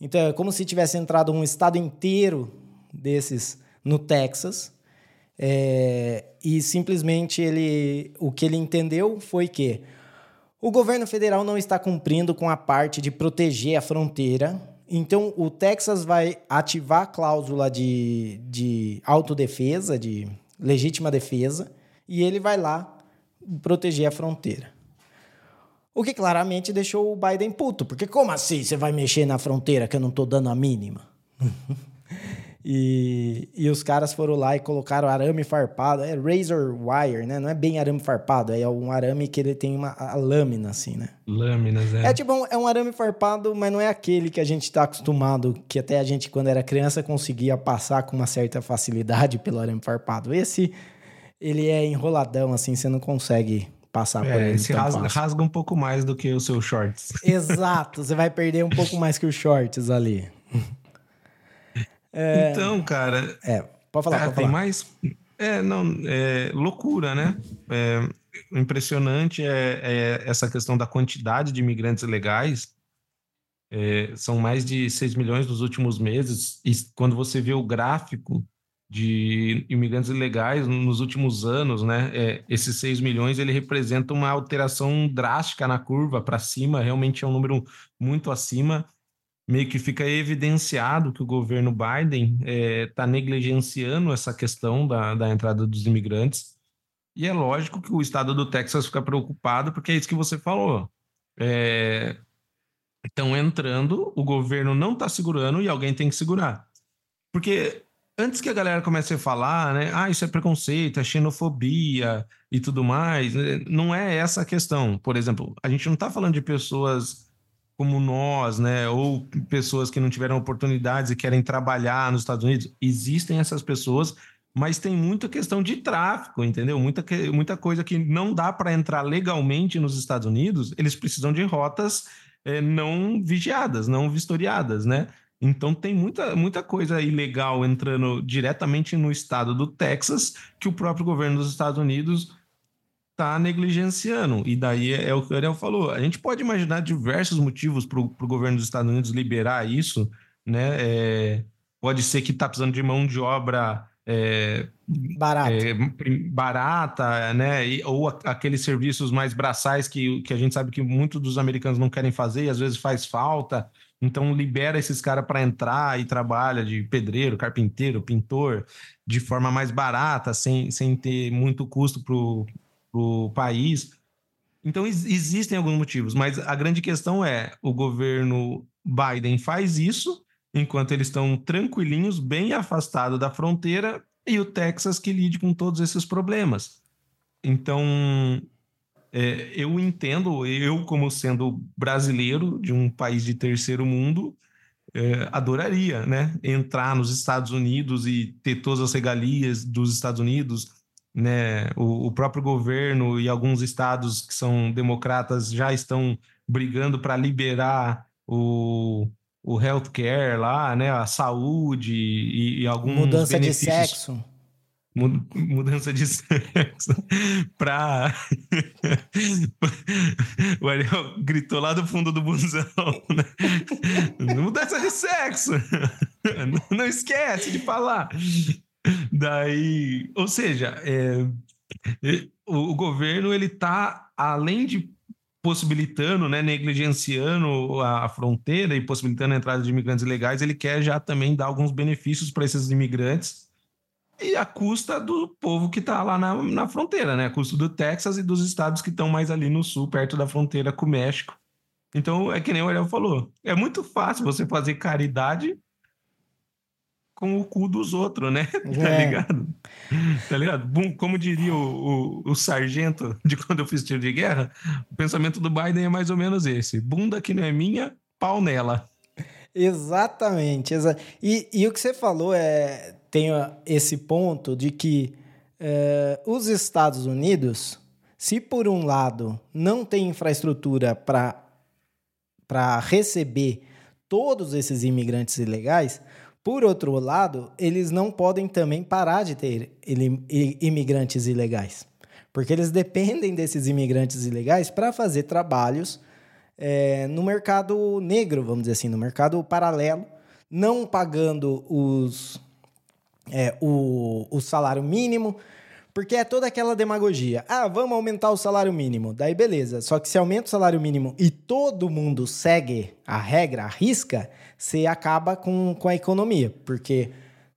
Então é como se tivesse entrado um estado inteiro desses no Texas. É, e simplesmente ele, o que ele entendeu foi que o governo federal não está cumprindo com a parte de proteger a fronteira. Então o Texas vai ativar a cláusula de, de autodefesa, de legítima defesa, e ele vai lá proteger a fronteira. O que claramente deixou o Biden puto, porque como assim você vai mexer na fronteira que eu não estou dando a mínima? [LAUGHS] e, e os caras foram lá e colocaram arame farpado, é razor wire, né? Não é bem arame farpado, é um arame que ele tem uma lâmina assim, né? Lâminas, é. É tipo, um, é um arame farpado, mas não é aquele que a gente está acostumado, que até a gente quando era criança conseguia passar com uma certa facilidade pelo arame farpado. Esse ele é enroladão, assim, você não consegue passar é, por ele. Se rasga, rasga, um pouco mais do que os seus shorts. Exato, você vai perder um pouco mais que os shorts ali. [LAUGHS] É... Então, cara. É, pode falar, é, pode tem falar. mais. É, não, é loucura, né? É, impressionante é, é, essa questão da quantidade de imigrantes legais. É, são mais de 6 milhões nos últimos meses. E quando você vê o gráfico de imigrantes ilegais nos últimos anos, né? É, esses 6 milhões ele representa uma alteração drástica na curva para cima, realmente é um número muito acima. Meio que fica evidenciado que o governo Biden está é, tá negligenciando essa questão da, da entrada dos imigrantes. E é lógico que o estado do Texas fica preocupado, porque é isso que você falou. Estão é, entrando, o governo não está segurando e alguém tem que segurar. Porque antes que a galera comece a falar, né? Ah, isso é preconceito, é xenofobia e tudo mais, né, não é essa a questão. Por exemplo, a gente não está falando de pessoas como nós, né? Ou pessoas que não tiveram oportunidades e querem trabalhar nos Estados Unidos. Existem essas pessoas, mas tem muita questão de tráfico, entendeu? Muita, muita coisa que não dá para entrar legalmente nos Estados Unidos, eles precisam de rotas é, não vigiadas, não vistoriadas, né? Então tem muita, muita coisa ilegal entrando diretamente no estado do Texas que o próprio governo dos Estados Unidos está negligenciando. E daí é, é, o que o Ariel falou. A gente pode imaginar diversos motivos para o governo dos Estados Unidos liberar isso, né? É, pode ser que está precisando de mão de obra é, barata. É, barata, né? E, ou aqueles serviços mais braçais que, que a gente sabe que muitos dos americanos não querem fazer e às vezes faz falta. Então libera esses caras para entrar e trabalha de pedreiro, carpinteiro, pintor, de forma mais barata, sem, sem ter muito custo para o país. Então existem alguns motivos, mas a grande questão é: o governo Biden faz isso enquanto eles estão tranquilinhos, bem afastados da fronteira, e o Texas que lide com todos esses problemas. Então, é, eu entendo, eu como sendo brasileiro de um país de terceiro mundo, é, adoraria, né, entrar nos Estados Unidos e ter todas as regalias dos Estados Unidos, né, o, o próprio governo e alguns estados que são democratas já estão brigando para liberar o, o healthcare lá, né, a saúde e, e alguns mudança benefícios. de sexo mudança de [LAUGHS] sexo para [LAUGHS] o Ariel gritou lá do fundo do busão né? mudança de sexo [LAUGHS] não esquece de falar daí ou seja é, o, o governo ele tá além de possibilitando, né, negligenciando a, fronteira e possibilitando a entrada de imigrantes ilegais, ele quer já também dar alguns benefícios para esses imigrantes e a custa do povo que está lá na, na fronteira, né? A custa do Texas e dos estados que estão mais ali no sul, perto da fronteira com o México. Então, é que nem o Ariel falou. É muito fácil você fazer caridade com o cu dos outros, né? [LAUGHS] Tá é. Tá ligado? Tá ligado? Como diria o, o, o, sargento de quando eu fiz tiro de guerra, o pensamento do Biden é mais ou menos esse: bunda que não é minha, pau nela. Exatamente. Exa e, e o que você falou é tem esse ponto de que eh, os Estados Unidos, se por um lado não tem infraestrutura para receber todos esses imigrantes ilegais, por outro lado, eles não podem também parar de ter imigrantes ilegais, porque eles dependem desses imigrantes ilegais para fazer trabalhos é, no mercado negro, vamos dizer assim, no mercado paralelo, não pagando os é, o, o salário mínimo, porque é toda aquela demagogia. Ah, vamos aumentar o salário mínimo. Daí beleza. Só que se aumenta o salário mínimo e todo mundo segue a regra, a risca, você acaba com, com a economia. Porque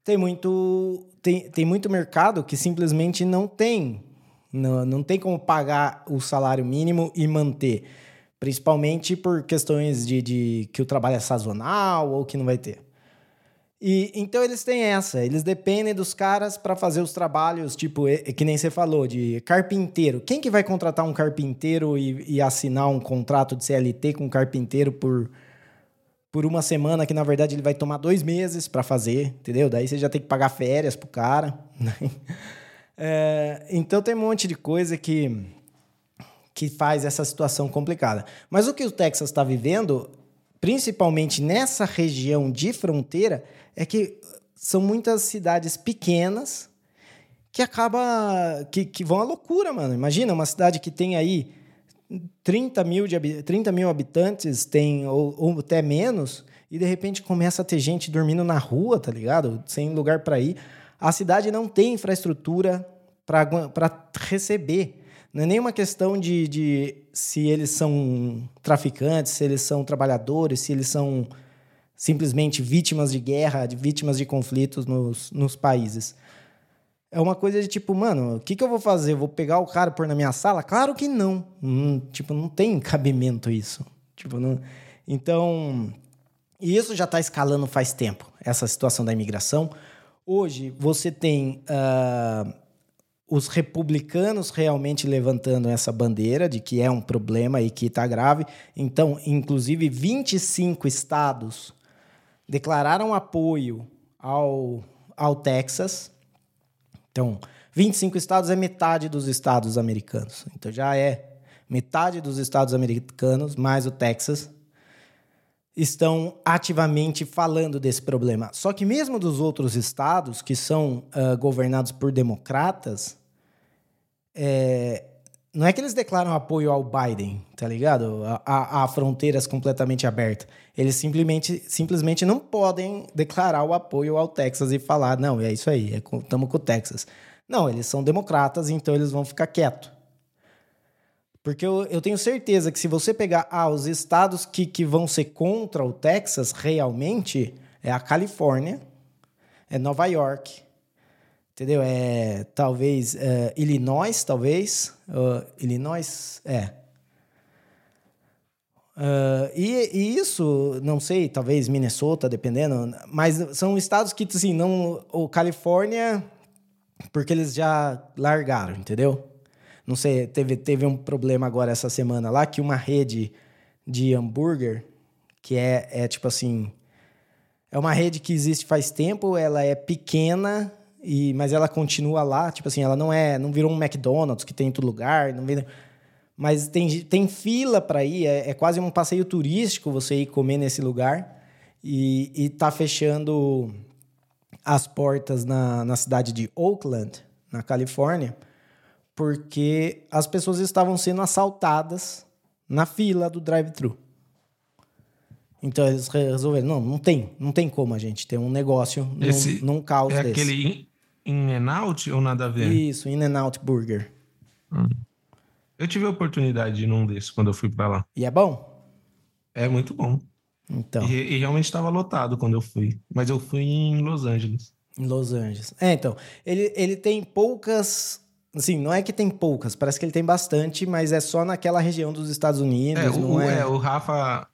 tem muito, tem, tem muito mercado que simplesmente não tem. Não, não tem como pagar o salário mínimo e manter. Principalmente por questões de, de que o trabalho é sazonal ou que não vai ter. E então eles têm essa, eles dependem dos caras para fazer os trabalhos, tipo, que nem você falou, de carpinteiro. Quem que vai contratar um carpinteiro e, e assinar um contrato de CLT com um carpinteiro por, por uma semana, que na verdade ele vai tomar dois meses para fazer, entendeu? Daí você já tem que pagar férias pro cara. [LAUGHS] Né? É, então tem um monte de coisa que, que faz essa situação complicada. Mas o que o Texas está vivendo, principalmente nessa região de fronteira, é que são muitas cidades pequenas que acaba que, que vão à loucura, mano. Imagina uma cidade que tem aí 30 mil, de, 30 mil habitantes, tem ou, ou até menos, e de repente começa a ter gente dormindo na rua, tá ligado? Sem lugar para ir. A cidade não tem infraestrutura para receber. Não é nenhuma questão de, de se eles são traficantes, se eles são trabalhadores, se eles são simplesmente vítimas de guerra, de vítimas de conflitos nos, nos países. É uma coisa de tipo, mano, o que, que eu vou fazer? vou pegar o cara e pôr na minha sala? Claro que não. Hum, tipo, não tem cabimento isso. Tipo, não... Então, e isso já está escalando faz tempo, essa situação da imigração. Hoje, você tem uh, os republicanos realmente levantando essa bandeira de que é um problema e que está grave. Então, inclusive, 25 estados declararam apoio ao, ao Texas. Então, 25 estados é metade dos estados americanos. Então, já é metade dos estados americanos, mais o Texas, estão ativamente falando desse problema. Só que, mesmo dos outros estados que são uh, governados por democratas, é, não é que eles declaram apoio ao Biden, tá ligado? A, a, a, fronteiras completamente abertas. Eles simplesmente, simplesmente não podem declarar o apoio ao Texas e falar, não, é isso aí, estamos é com o Texas. Não, eles são democratas, então eles vão ficar quietos. Porque eu, eu tenho certeza que se você pegar ah, os estados que, que vão ser contra o Texas realmente, é a Califórnia, é Nova York, entendeu? É talvez é, Illinois, talvez uh, Illinois, é. Uh, e, e, isso, não sei, talvez Minnesota, dependendo, mas são estados que, assim, não. O Califórnia, porque eles já largaram, entendeu? Não sei, teve, teve um problema agora essa semana lá que uma rede de hambúrguer, que é, é tipo assim. É uma rede que existe faz tempo, ela é pequena, e, mas ela continua lá, tipo assim, ela não é, não virou um McDonald's que tem em todo lugar, não mas tem, tem fila para ir, é, é, quase um passeio turístico você ir comer nesse lugar. E, e tá fechando as portas na, na cidade de Oakland, na Califórnia, porque as pessoas estavam sendo assaltadas na fila do drive-thru. Então eles resolveram, não, não tem, não tem como a gente ter um negócio Esse num, num caos é desse. É aquele In and Out ou nada a ver? Isso, In and Out Burger. Hum. Eu tive a oportunidade de ir num desses quando eu fui para lá. E é bom? É muito bom. Então. E, e realmente estava lotado quando eu fui. Mas eu fui em Los Angeles. Em Los Angeles. É, então. Ele, ele tem poucas. Assim, não é que tem poucas, parece que ele tem bastante, mas é só naquela região dos Estados Unidos. É, o, é... é o Rafa,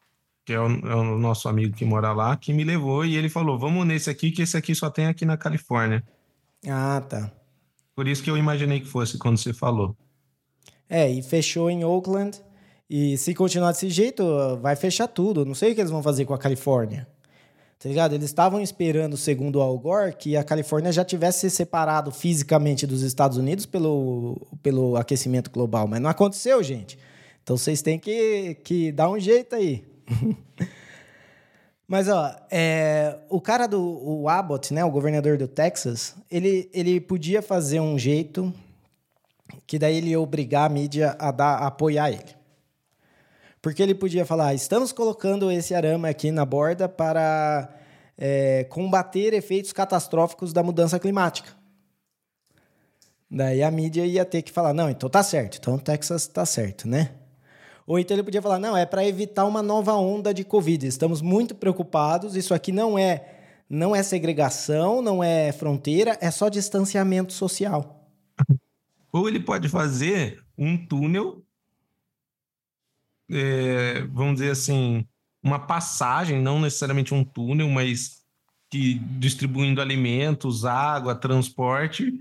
que é o, é o, nosso amigo que mora lá, que me levou e ele falou: vamos nesse aqui, que esse aqui só tem aqui na Califórnia. Ah, tá. Por isso que eu imaginei que fosse quando você falou. É, e fechou em Oakland. E se continuar desse jeito, vai fechar tudo. Não sei o que eles vão fazer com a Califórnia. Tá ligado? Eles estavam esperando, segundo o Al Gore, que a Califórnia já tivesse se separado fisicamente dos Estados Unidos pelo, pelo aquecimento global. Mas não aconteceu, gente. Então vocês têm que, que dar um jeito aí. [LAUGHS] Mas, ó, é, o cara do o Abbott, né, o governador do Texas, ele, ele podia fazer um jeito que daí ele ia obrigar a mídia a, dar, a apoiar ele. Porque ele podia falar: estamos colocando esse arame aqui na borda para é, combater efeitos catastróficos da mudança climática. Daí a mídia ia ter que falar: não, então tá certo, então o Texas tá certo, né? Ou então ele podia falar: não, é para evitar uma nova onda de Covid. Estamos muito preocupados, isso aqui não é, não é segregação, não é fronteira, é só distanciamento social. Ou ele pode fazer um túnel, é, vamos dizer assim, uma passagem, não necessariamente um túnel, mas que distribuindo alimentos, água, transporte,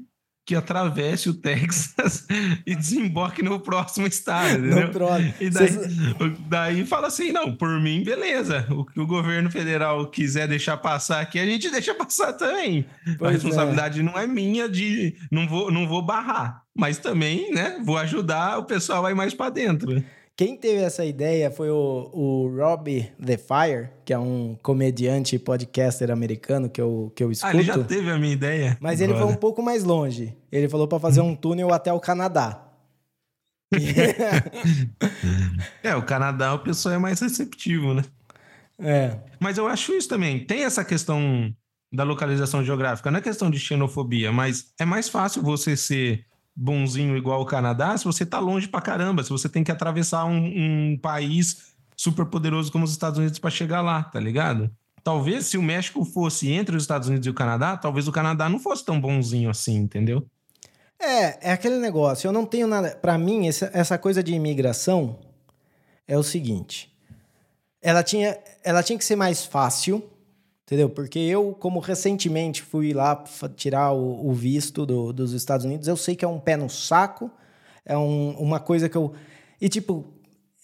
que atravesse o [LAUGHS] Texas e desemboque no próximo estado, entendeu? E daí, daí fala assim, não, por mim, beleza. O que o governo federal quiser deixar passar aqui, a gente deixa passar também. Pois a é. responsabilidade é. não é minha de... Não vou, não vou barrar. Mas também, né, vou ajudar o pessoal a ir mais para dentro. Quem teve essa ideia foi o, o Rob The Fire, que é um comediante e podcaster americano que eu, que eu escuto. Ah, ele já teve a minha ideia. Mas agora. ele foi um pouco mais longe. Ele falou para fazer um túnel até o Canadá. [LAUGHS] é, o Canadá o pessoal é mais receptivo, né? É. Mas eu acho isso também. Tem essa questão da localização geográfica, não é questão de xenofobia, mas é mais fácil você ser bonzinho igual o Canadá se você tá longe pra caramba, se você tem que atravessar um, um país super poderoso como os Estados Unidos para chegar lá, tá ligado? Talvez se o México fosse entre os Estados Unidos e o Canadá, talvez o Canadá não fosse tão bonzinho assim, entendeu? É, é aquele negócio. Eu não tenho nada. Para mim, essa, coisa de imigração é o seguinte: ela tinha, ela tinha que ser mais fácil Entendeu? Porque eu, como recentemente fui lá tirar o, o visto do, dos Estados Unidos, eu sei que é um pé no saco, é um, uma coisa que eu. E, tipo,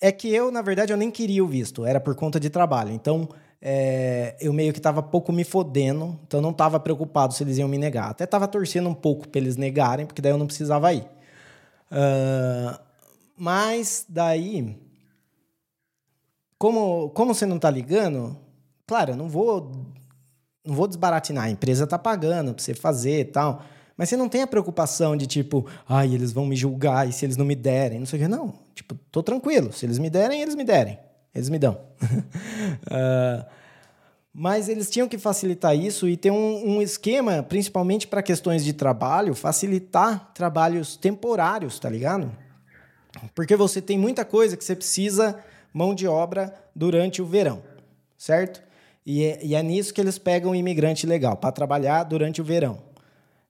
é que eu, na verdade, eu nem queria o visto, era por conta de trabalho. Então, é, eu meio que tava pouco me fodendo, então não tava preocupado se eles iam me negar. Até tava torcendo um pouco pra eles negarem, porque daí eu não precisava ir. Uh, mas daí, como, como você não tá ligando, claro, eu não vou não vou desbaratinar, a empresa tá pagando pra você fazer e tal. Mas você não tem a preocupação de tipo, ai, eles vão me julgar e se eles não me derem, não sei o que. Não, tipo, tô tranquilo. Se eles me derem, eles me derem. Eles me dão. uh, [LAUGHS] mas eles tinham que facilitar isso e ter um, um esquema, principalmente para questões de trabalho, facilitar trabalhos temporários, tá ligado? Porque você tem muita coisa que você precisa mão de obra durante o verão, certo? E é, e é nisso que eles pegam o imigrante legal, para trabalhar durante o verão.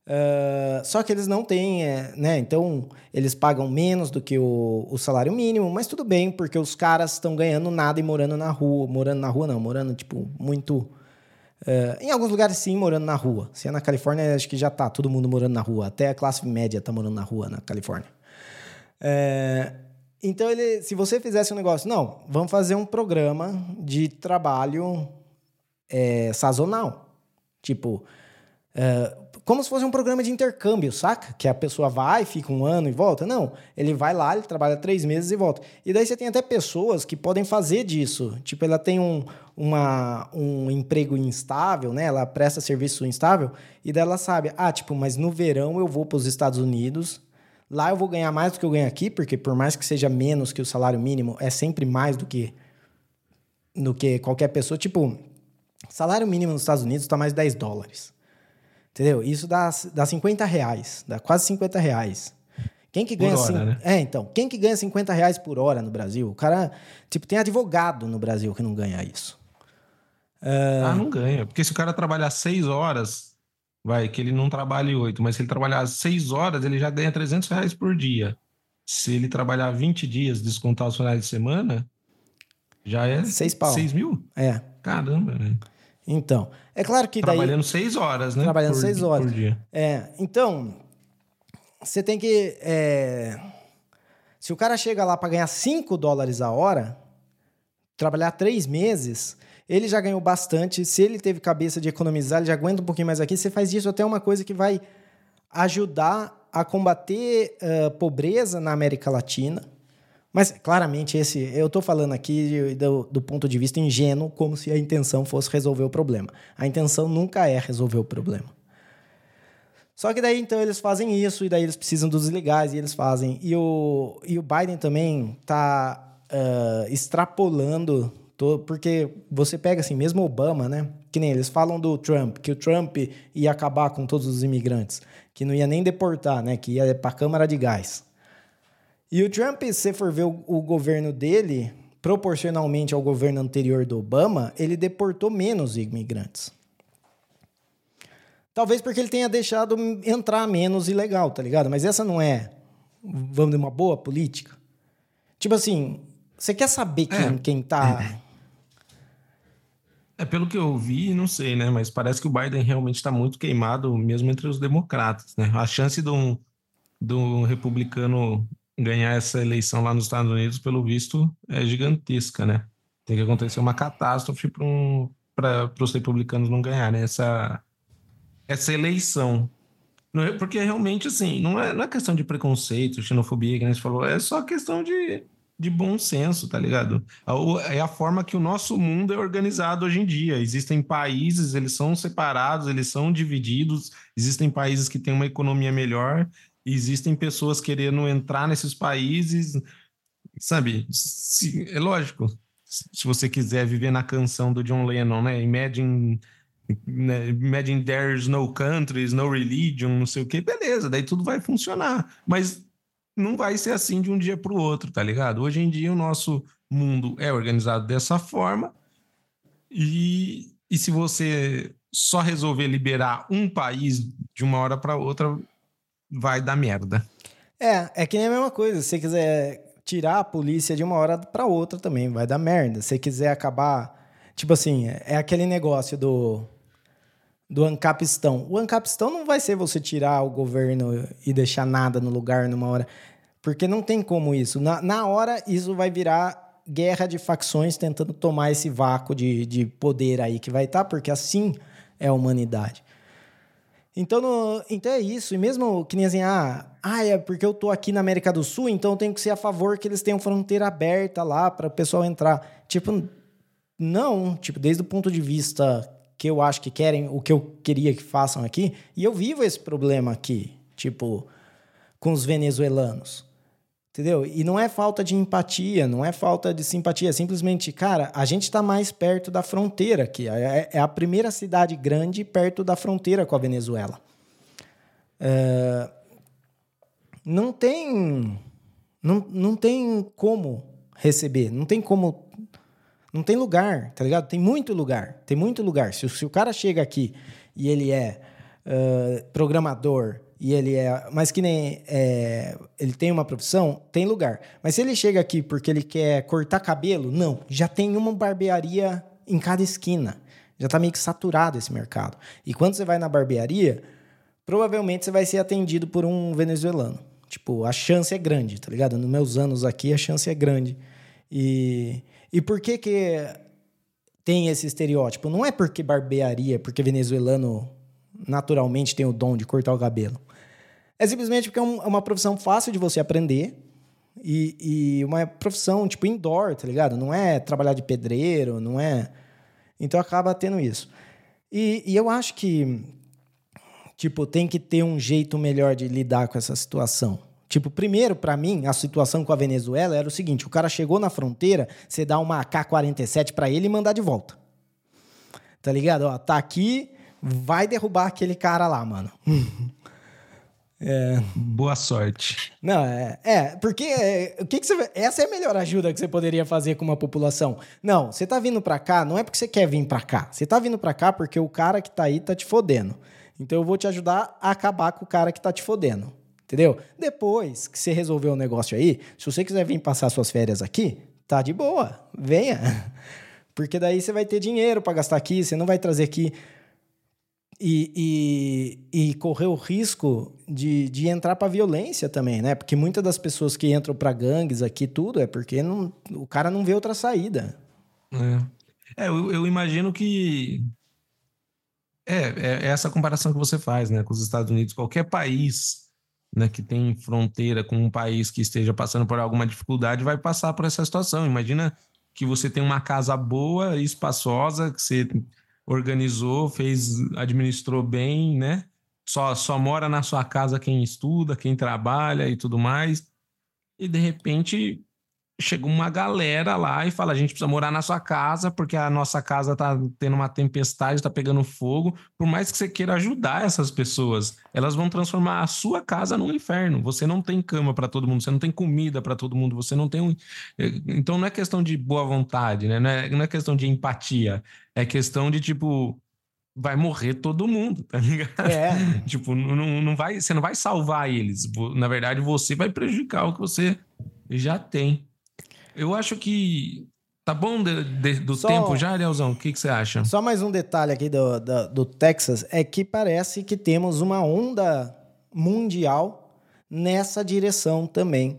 Uh, só que eles não têm, é, né? Então, eles pagam menos do que o, o, salário mínimo, mas tudo bem, porque os caras estão ganhando nada e morando na rua. Morando na rua, não, morando, tipo, muito. Uh, em alguns lugares, sim, morando na rua. Se é na Califórnia, acho que já tá todo mundo morando na rua. Até a classe média tá morando na rua na Califórnia. Uh, então, ele, se você fizesse um negócio, não, vamos fazer um programa de trabalho é, sazonal. Tipo, uh, como se fosse um programa de intercâmbio, saca? Que a pessoa vai, fica um ano e volta. Não, ele vai lá, ele trabalha três meses e volta. E daí você tem até pessoas que podem fazer disso. Tipo, ela tem um, uma, um emprego instável, né? Ela presta serviço instável e daí ela sabe, ah, tipo, mas no verão eu vou para os Estados Unidos, lá eu vou ganhar mais do que eu ganho aqui, porque por mais que seja menos que o salário mínimo, é sempre mais do que do que qualquer pessoa. Tipo, salário mínimo nos Estados Unidos está mais de 10 dólares. Entendeu? Isso dá, dá 50 reais, dá quase 50 reais. Quem que ganha... Por hora, né? É, então. Quem que ganha 50 reais por hora no Brasil? O cara... Tipo, tem advogado no Brasil que não ganha isso. Uh... Ah, não ganha. Porque se o cara trabalhar 6 horas, vai, que ele não trabalhe 8, mas se ele trabalhar 6 horas, ele já ganha 300 reais por dia. Se ele trabalhar 20 dias, descontar os finais de semana, já é 6 pau. 6 mil? É. Caramba, velho. Então, é claro que daí... Trabalhando seis horas, né? Trabalhando por, seis horas. Por dia. É, então, você tem que... É... Se o cara chega lá para ganhar 5 dólares a hora, trabalhar três meses, ele já ganhou bastante. Se ele teve cabeça de economizar, ele já aguenta um pouquinho mais aqui. Você faz isso até uma coisa que vai ajudar a combater uh, pobreza na América Latina mas claramente esse, eu estou falando aqui do, do, ponto de vista ingênuo, como se a intenção fosse resolver o problema. A intenção nunca é resolver o problema. Só que daí então eles fazem isso e daí eles precisam dos legais e eles fazem. E o, e o Biden também está uh, extrapolando, todo, porque você pega assim, mesmo Obama, né? Que nem eles falam do Trump, que o Trump ia acabar com todos os imigrantes, que não ia nem deportar, né? Que ia para a Câmara de Gás. E o Trump, se for ver o, o governo dele, proporcionalmente ao governo anterior do Obama, ele deportou menos imigrantes. Talvez porque ele tenha deixado entrar menos ilegal, tá ligado? Mas essa não é, vamos de uma boa política. Tipo assim, você quer saber quem, é. quem tá. É, pelo que eu vi, não sei, né? Mas parece que o Biden realmente está muito queimado, mesmo entre os democratas, né? A chance de um, de um republicano ganhar essa eleição lá nos Estados Unidos, pelo visto, é gigantesca, né? Tem que acontecer uma catástrofe para um, os republicanos não ganharem essa, essa eleição. É, porque realmente, assim, não é, não é questão de preconceito, xenofobia, que a gente falou, é só questão de, de bom senso, tá ligado? É a forma que o nosso mundo é organizado hoje em dia. Existem países, eles são separados, eles são divididos, existem países que têm uma economia melhor existem pessoas querendo entrar nesses países, sabe? Se, é lógico, se você quiser viver na canção do John Lennon, né? Imagine, né? Imagine there's no countries, no religion, não sei o que, beleza, daí tudo vai funcionar. Mas não vai ser assim de um dia para o outro, tá ligado? Hoje em dia o nosso mundo é organizado dessa forma e, e se você só resolver liberar um país de uma hora para outra, vai dar merda. É, é que nem a mesma coisa. Se você quiser tirar a polícia de uma hora para outra também, vai dar merda. Se você quiser acabar. Tipo assim, é aquele negócio do. Do ancapistão. O ancapistão não vai ser você tirar o governo e deixar nada no lugar numa hora. Porque não tem como isso. Na, na hora, isso vai virar guerra de facções tentando tomar esse vácuo de, de poder aí que vai estar, tá, porque assim é a humanidade. Então, no, então é isso. E mesmo que nem assim, ah, ah, é porque eu tô aqui na América do Sul, então eu tenho que ser a favor que eles tenham fronteira aberta lá para o pessoal entrar. Tipo, não. Tipo, desde o ponto de vista que eu acho que querem, o que eu queria que façam aqui, e eu vivo esse problema aqui, tipo, com os venezuelanos. Entendeu? E não é falta de empatia, não é falta de simpatia, é simplesmente, cara, a gente está mais perto da fronteira aqui. É, é, a primeira cidade grande perto da fronteira com a Venezuela. É... Não tem. Não, não tem como receber, não tem como. Não tem lugar, tá ligado? Tem muito lugar, tem muito lugar. Se, se o cara chega aqui e ele é uh, programador e ele é. Mas que nem. É, ele tem uma profissão, tem lugar. Mas se ele chega aqui porque ele quer cortar cabelo, não. Já tem uma barbearia em cada esquina. Já tá meio que saturado esse mercado. E quando você vai na barbearia, provavelmente você vai ser atendido por um venezuelano. Tipo, a chance é grande, tá ligado? Nos meus anos aqui, a chance é grande. E, e por que que tem esse estereótipo? Não é porque barbearia, porque venezuelano naturalmente tem o dom de cortar o cabelo. É simplesmente porque é, é uma profissão fácil de você aprender e, e, uma profissão, tipo, indoor, tá ligado? Não é trabalhar de pedreiro, não é... Então acaba tendo isso. E, e eu acho que, tipo, tem que ter um jeito melhor de lidar com essa situação. Tipo, primeiro, para mim, a situação com a Venezuela era o seguinte: o cara chegou na fronteira, você dá uma AK-47 para ele e mandar de volta. Tá ligado? Ó, tá aqui, vai derrubar aquele cara lá, mano. [LAUGHS] É. Boa sorte. Não, é, é porque é, o que, que você, essa é a melhor ajuda que você poderia fazer com uma população. Não, você tá vindo para cá, não é porque você quer vir para cá. Você tá vindo para cá porque o cara que tá aí tá te fodendo. Então eu vou te ajudar a acabar com o cara que tá te fodendo. Entendeu? Depois que você resolver o negócio aí, se você quiser vir passar suas férias aqui, tá de boa, venha. [LAUGHS] Porque daí você vai ter dinheiro para gastar aqui, você não vai trazer aqui e, e, e correr o risco de, de entrar para violência também, né? Porque muitas das pessoas que entram para gangues aqui, tudo, é porque não, o cara não vê outra saída. É, é eu, eu, imagino que. É, é, é essa comparação que você faz, né, com os Estados Unidos. Qualquer país né, que tem fronteira com um país que esteja passando por alguma dificuldade vai passar por essa situação. Imagina que você tem uma casa boa, espaçosa, que você organizou, fez, administrou bem, né? Só, só mora na sua casa quem estuda, quem trabalha e tudo mais. E de repente chega uma galera lá e fala: a gente precisa morar na sua casa porque a nossa casa tá tendo uma tempestade, tá pegando fogo. Por mais que você queira ajudar essas pessoas, elas vão transformar a sua casa num inferno. Você não tem cama para todo mundo, você não tem comida para todo mundo, você não tem um. Então não é questão de boa vontade, né? Não é, não é questão de empatia, é questão de tipo. Vai morrer todo mundo, tá ligado? É. [LAUGHS] tipo, não, não vai, você não vai salvar eles. Na verdade, você vai prejudicar o que você já tem. Eu acho que Tá bom de, de, do só, tempo já, Leozão? O que, que, você acha? Só mais um detalhe aqui do, do, do, Texas é que parece que temos uma onda mundial nessa direção também.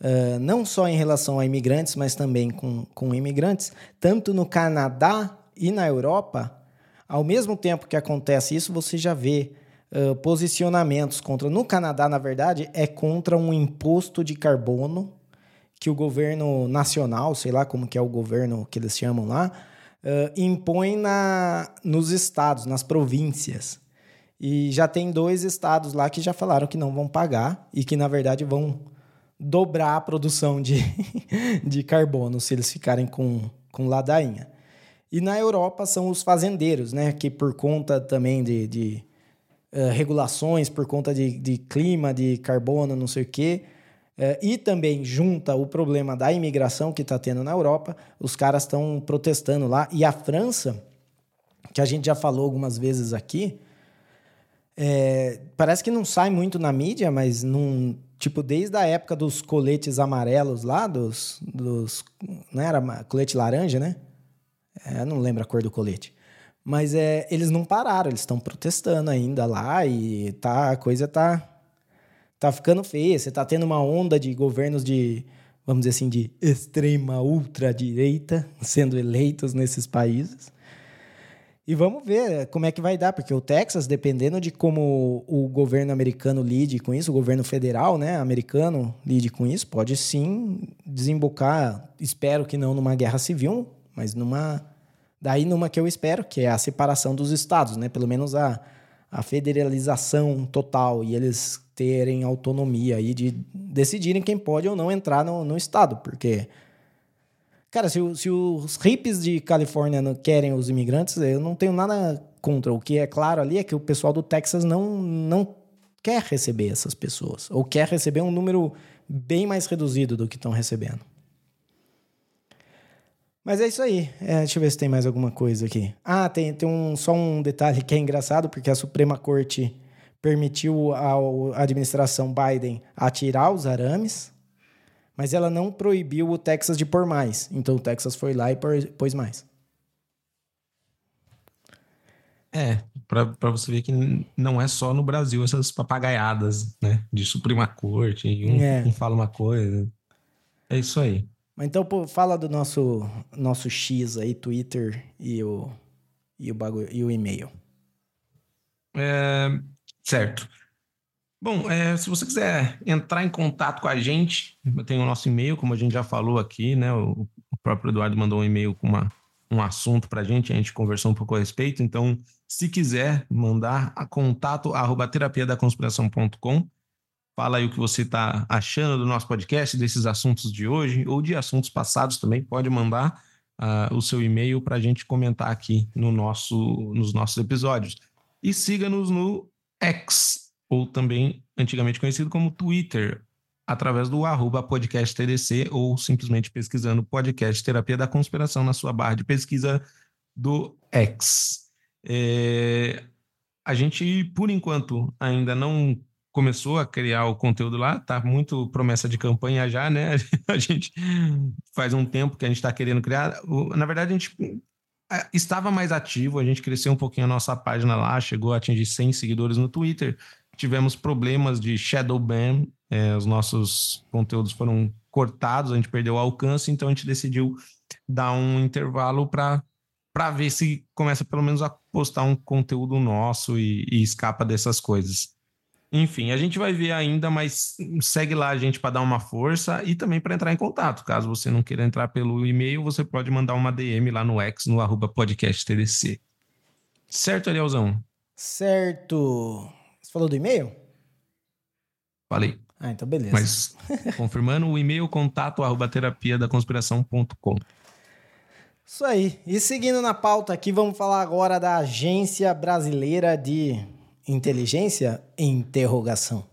Uh, não só em relação a imigrantes, mas também com, com imigrantes. Tanto no Canadá e na Europa, ao mesmo tempo que acontece isso, você já vê uh, posicionamentos contra. No Canadá, na verdade, é contra um imposto de carbono que o governo nacional, sei lá como que é o governo que eles chamam lá, uh, impõe na, nos estados, nas províncias. E já tem dois estados lá que já falaram que não vão pagar e que, na verdade, vão dobrar a produção de, [LAUGHS] de carbono se eles ficarem com, com ladainha. E na Europa são os fazendeiros, né? Que por conta também de, de uh, regulações, por conta de, de clima, de carbono, não sei o quê, é, e também junta o problema da imigração que está tendo na Europa, os caras estão protestando lá. E a França, que a gente já falou algumas vezes aqui, é, parece que não sai muito na mídia, mas num, tipo, desde a época dos coletes amarelos lá, dos. dos não era colete laranja, né? É, não lembro a cor do colete. Mas é, eles não pararam, eles estão protestando ainda lá e tá, a coisa tá tá ficando feia. Você tá tendo uma onda de governos de, vamos dizer assim, de extrema ultradireita [LAUGHS] sendo eleitos nesses países. E vamos ver como é que vai dar, porque o Texas, dependendo de como o governo americano lide com isso, o governo federal, né, americano lide com isso, pode sim desembocar, espero que não numa guerra civil, mas numa daí numa que eu espero, que é a separação dos estados, né, pelo menos a a federalização total e eles terem autonomia aí de decidirem quem pode ou não entrar no, no estado, porque cara, se, se os hippies de Califórnia não querem os imigrantes, eu não tenho nada contra. O que é claro ali é que o pessoal do Texas não, não quer receber essas pessoas, ou quer receber um número bem mais reduzido do que estão recebendo. Mas é isso aí. É, deixa eu ver se tem mais alguma coisa aqui. Ah, tem, tem um, só um detalhe que é engraçado, porque a Suprema Corte permitiu à administração Biden atirar os arames, mas ela não proibiu o Texas de pôr mais. Então o Texas foi lá e pôs mais. É, para você ver que não é só no Brasil essas papagaiadas, né? De Suprema Corte, um, é. um fala uma coisa. É isso aí. Mas então, pô, fala do nosso, nosso X aí, Twitter e o, e o, bagulho, e o e-mail. É, certo. Bom, é, se você quiser entrar em contato com a gente, tem o nosso e-mail, como a gente já falou aqui, né? O, o próprio Eduardo mandou um e-mail com uma, um assunto para a gente, a gente conversou um pouco a respeito, então se quiser mandar a contato arroba terapia da conspiração.com, fala aí o que você está achando do nosso podcast, desses assuntos de hoje ou de assuntos passados também. Pode mandar uh, o seu e-mail para a gente comentar aqui no nosso, nos nossos episódios. E siga-nos no X, ou também antigamente conhecido como Twitter, através do arroba podcast TDC ou simplesmente pesquisando podcast Terapia da Conspiração na sua barra de pesquisa do X. É, a gente, por enquanto, ainda não começou a criar o conteúdo lá, tá muito promessa de campanha já, né? [LAUGHS] A gente faz um tempo que a gente está querendo criar. Na verdade, a gente estava mais ativo, a gente cresceu um pouquinho a nossa página lá, chegou a atingir 100 seguidores no Twitter. Tivemos problemas de shadow ban, é, os nossos conteúdos foram cortados, a gente perdeu o alcance, então a gente decidiu dar um intervalo para para ver se começa pelo menos a postar um conteúdo nosso e, e, escapa dessas coisas. Enfim, a gente vai ver ainda, mas segue lá a gente para dar uma força e também para entrar em contato. Caso você não queira entrar pelo e-mail, você pode mandar uma DM lá no X, no arroba podcasttdc. Certo, Arielzão? Certo. Você falou do e-mail? Falei. Ah, então beleza. Mas confirmando o e-mail contato arroba terapia da conspiração.com. Isso aí. E seguindo na pauta aqui, vamos falar agora da Agência Brasileira de Inteligência? Interrogação.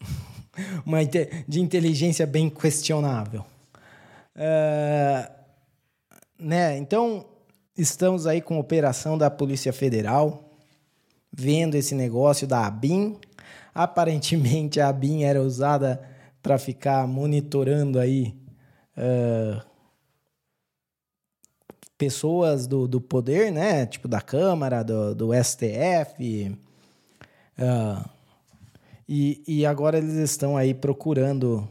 [LAUGHS] Uma de inteligência bem questionável. Uh, né? Então, estamos aí com operação da Polícia Federal, vendo esse negócio da ABIN. Aparentemente, a ABIN era usada para ficar monitorando aí uh, pessoas do, do poder, né? Tipo da Câmara, do, do STF. Uh, e, e agora eles estão aí procurando,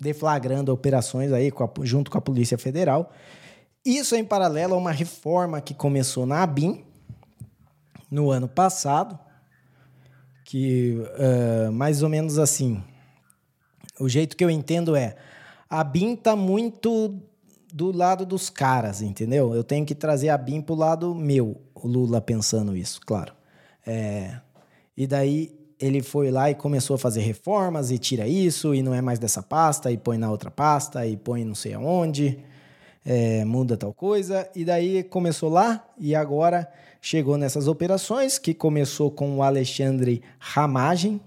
deflagrando operações aí com a, junto com a Polícia Federal. Isso em paralelo a uma reforma que começou na ABIN no ano passado, que uh, mais ou menos assim. O jeito que eu entendo é a BIM está muito do lado dos caras, entendeu? Eu tenho que trazer a BIM pro lado meu, o Lula pensando isso, claro. É, e daí ele foi lá e começou a fazer reformas e tira isso e não é mais dessa pasta e põe na outra pasta e põe não sei aonde, é, muda tal coisa. E daí começou lá e agora chegou nessas operações que começou com o Alexandre Ramagem,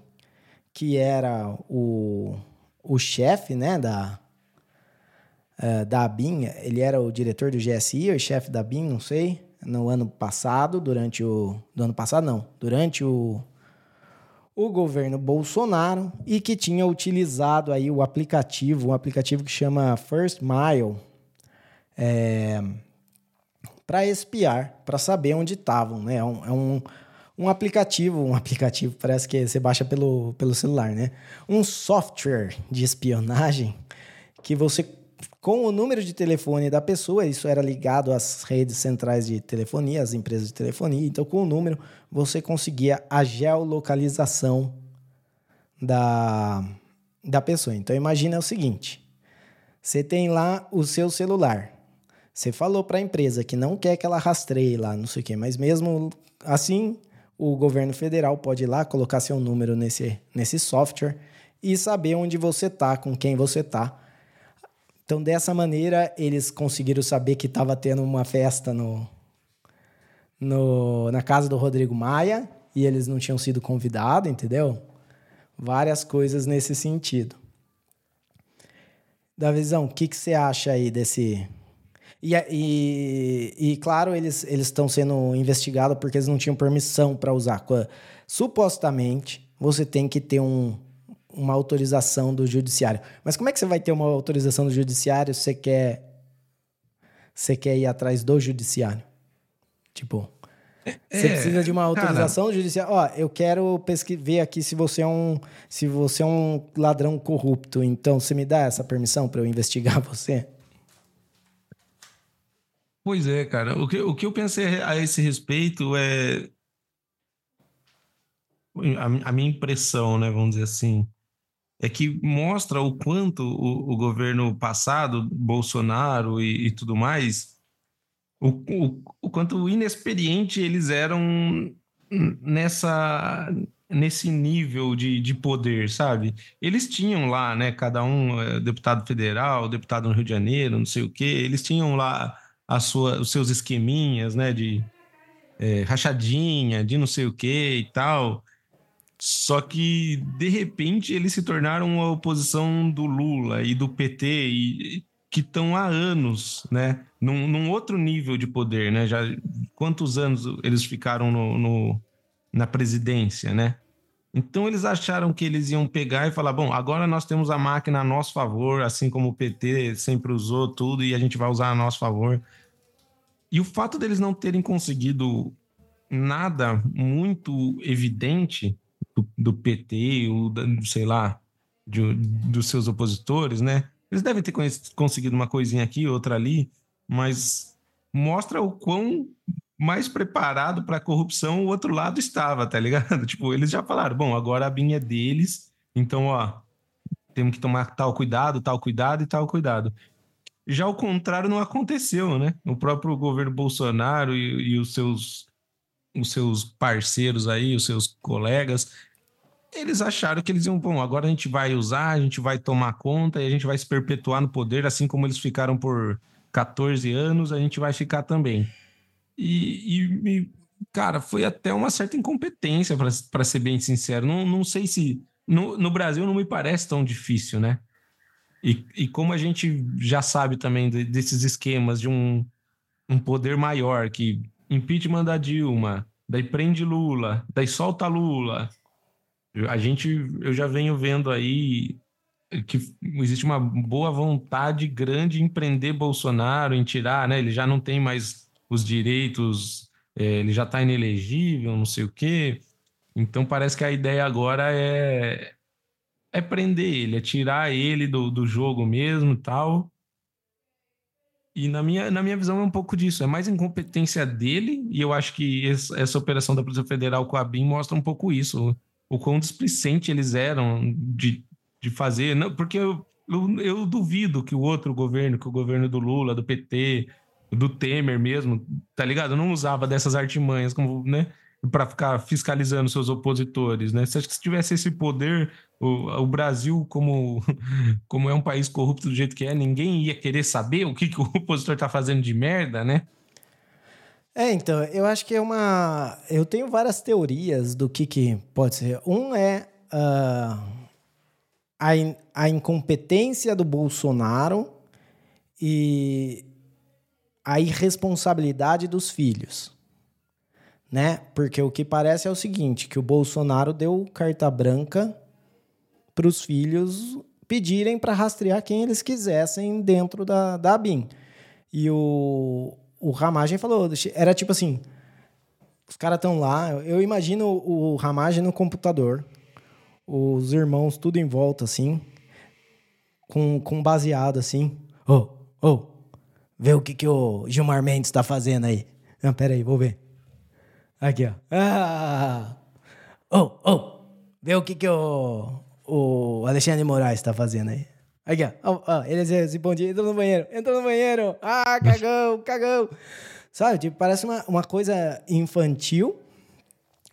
que era o, o chefe né, da, uh, da ABIN, ele era o diretor do GSI, ou chefe da ABIN, não sei, no ano passado, durante o... Do ano passado, não. Durante o, o governo Bolsonaro e que tinha utilizado aí o aplicativo, um aplicativo que chama First Mile, é, para espiar, para saber onde estavam, né? É um, é um, um aplicativo, um aplicativo, parece que você baixa pelo, pelo celular, né? Um software de espionagem que você com o número de telefone da pessoa, isso era ligado às redes centrais de telefonia, às empresas de telefonia. Então, com o número, você conseguia a geolocalização da, da pessoa. Então, imagina o seguinte: você tem lá o seu celular. Você falou para a empresa que não quer que ela rastreie lá, não sei o quê, mas mesmo assim, o governo federal pode ir lá colocar seu número nesse, nesse software e saber onde você está, com quem você está então, dessa maneira, eles conseguiram saber que estava tendo uma festa no, no, na casa do Rodrigo Maia e eles não tinham sido convidados, entendeu? Várias coisas nesse sentido. Da visão, o que, que você acha aí desse. E, e, e, claro, eles estão sendo investigados porque eles não tinham permissão para usar. Supostamente, você tem que ter um, uma autorização do judiciário. Mas como é que você vai ter uma autorização do judiciário se você quer, você quer ir atrás do judiciário? Tipo, você é, precisa de uma autorização cara, do judiciário. Ó, eu quero ver aqui se você é um se você é um ladrão corrupto. Então, você me dá essa permissão para eu investigar [LAUGHS] você? Pois é, cara. O que, o que eu pensei a esse respeito é. A, a minha impressão, né? Vamos dizer assim. É que mostra o quanto o, o governo passado, Bolsonaro e, e tudo mais, o, o, o quanto inexperiente eles eram nessa nesse nível de, de poder, sabe? Eles tinham lá, né, cada um, é, deputado federal, deputado no Rio de Janeiro, não sei o quê, eles tinham lá a sua, os seus esqueminhas, né, de é, rachadinha, de não sei o que e tal. Só que, de repente, eles se tornaram a oposição do Lula e do PT, e, que estão há anos, né, num, num, outro nível de poder, né? Já quantos anos eles ficaram no, no, na presidência, né? Então eles acharam que eles iam pegar e falar: bom, agora nós temos a máquina a nosso favor, assim como o PT sempre usou tudo e a gente vai usar a nosso favor. E o fato deles não terem conseguido nada muito evidente do, do PT, ou sei lá, de, dos seus opositores, né? Eles devem ter conseguido uma coisinha aqui, outra ali, mas mostra o quão mais preparado para a corrupção o outro lado estava, tá ligado? [LAUGHS] Tipo, eles já falaram, bom, agora a BIM é deles, então, ó, temos que tomar tal cuidado, tal cuidado e tal cuidado. Já o contrário não aconteceu, né? O próprio governo Bolsonaro e, e os, seus, os seus parceiros aí, os seus colegas, eles acharam que eles iam, bom, agora a gente vai usar, a gente vai tomar conta e a gente vai se perpetuar no poder, assim como eles ficaram por 14 anos, a gente vai ficar também. E, e cara, foi até uma certa incompetência, para ser bem sincero. Não, não sei se. No, no Brasil não me parece tão difícil, né? E, e como a gente já sabe também de, desses esquemas de um, um poder maior, que impeachment da Dilma, daí prende Lula, daí solta Lula. A gente, eu já venho vendo aí que existe uma boa vontade grande em prender Bolsonaro, em tirar, né? Ele já não tem mais os direitos, é, ele já está inelegível, não sei o quê. Então parece que a ideia agora é, é prender ele, é tirar ele do, do jogo mesmo tal. E na minha, na minha visão é um pouco disso, é mais incompetência dele, e eu acho que essa, essa operação da Polícia Federal com a BIM mostra um pouco isso, o quão displicente eles eram de, de fazer, não, porque eu, eu, eu duvido que o outro governo, que o governo do Lula, do PT, do Temer mesmo, tá ligado? Não usava dessas artimanhas como, né? para ficar fiscalizando seus opositores, né? Você acha que se tivesse esse poder, o, o, Brasil, como, [LAUGHS] como é um país corrupto do jeito que é, ninguém ia querer saber o que, que o [LAUGHS] opositor está fazendo de merda, né? É, então, eu acho que é uma. Eu tenho várias teorias do que, que pode ser. Um é uh, a, in... a incompetência do Bolsonaro e a irresponsabilidade dos filhos né? Porque o que parece é o seguinte, que o Bolsonaro deu carta branca para os filhos pedirem para rastrear quem eles quisessem dentro da, da ABIN. E o, o Ramagem falou, era tipo assim, os caras estão lá, eu imagino o Ramagem no computador, os irmãos tudo em volta, assim, com, com baseado, assim. Ô, oh, ô, oh, vê o que, que o Gilmar Mendes está fazendo aí. Não, pera aí, vou ver. Aqui, ó. Ah! Oh, oh! Vê o que, que o, o Alexandre Moraes tá fazendo aí. Aqui, ó. Oh, oh, ele assim, bom dia, entrou no banheiro, entrou no banheiro. Ah, cagão, [LAUGHS] cagão. Sabe, tipo, parece uma, uma coisa infantil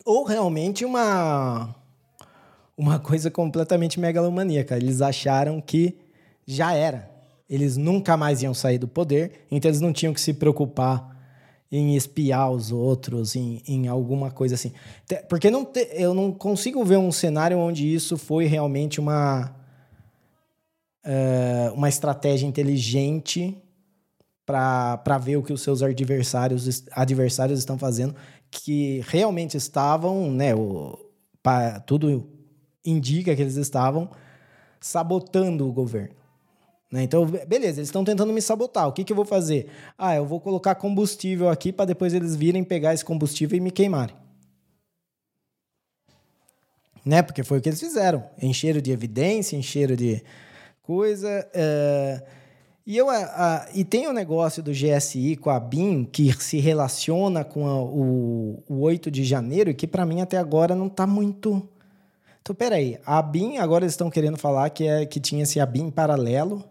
ou realmente uma uma coisa completamente megalomaníaca. Eles acharam que já era. Eles nunca mais iam sair do poder, então eles não tinham que se preocupar em espiar os outros, em, em alguma coisa assim. Porque não te, eu não consigo ver um cenário onde isso foi realmente uma, uh, uma estratégia inteligente para ver o que os seus adversários, adversários estão fazendo, que realmente estavam, né? O, pra, tudo indica que eles estavam sabotando o governo. Né? Então, beleza, eles estão tentando me sabotar. O que, que eu vou fazer? Ah, eu vou colocar combustível aqui para depois eles virem pegar esse combustível e me queimarem. Né? Porque foi o que eles fizeram. Encheram de evidência, encheram de coisa. Uh e, eu, a, a, e tem o um negócio do GSI com a BIM que se relaciona com a, o, o 8 de janeiro que para mim até agora não está muito. Então, peraí, a BIM, agora eles estão querendo falar que, é, que tinha esse ABIM paralelo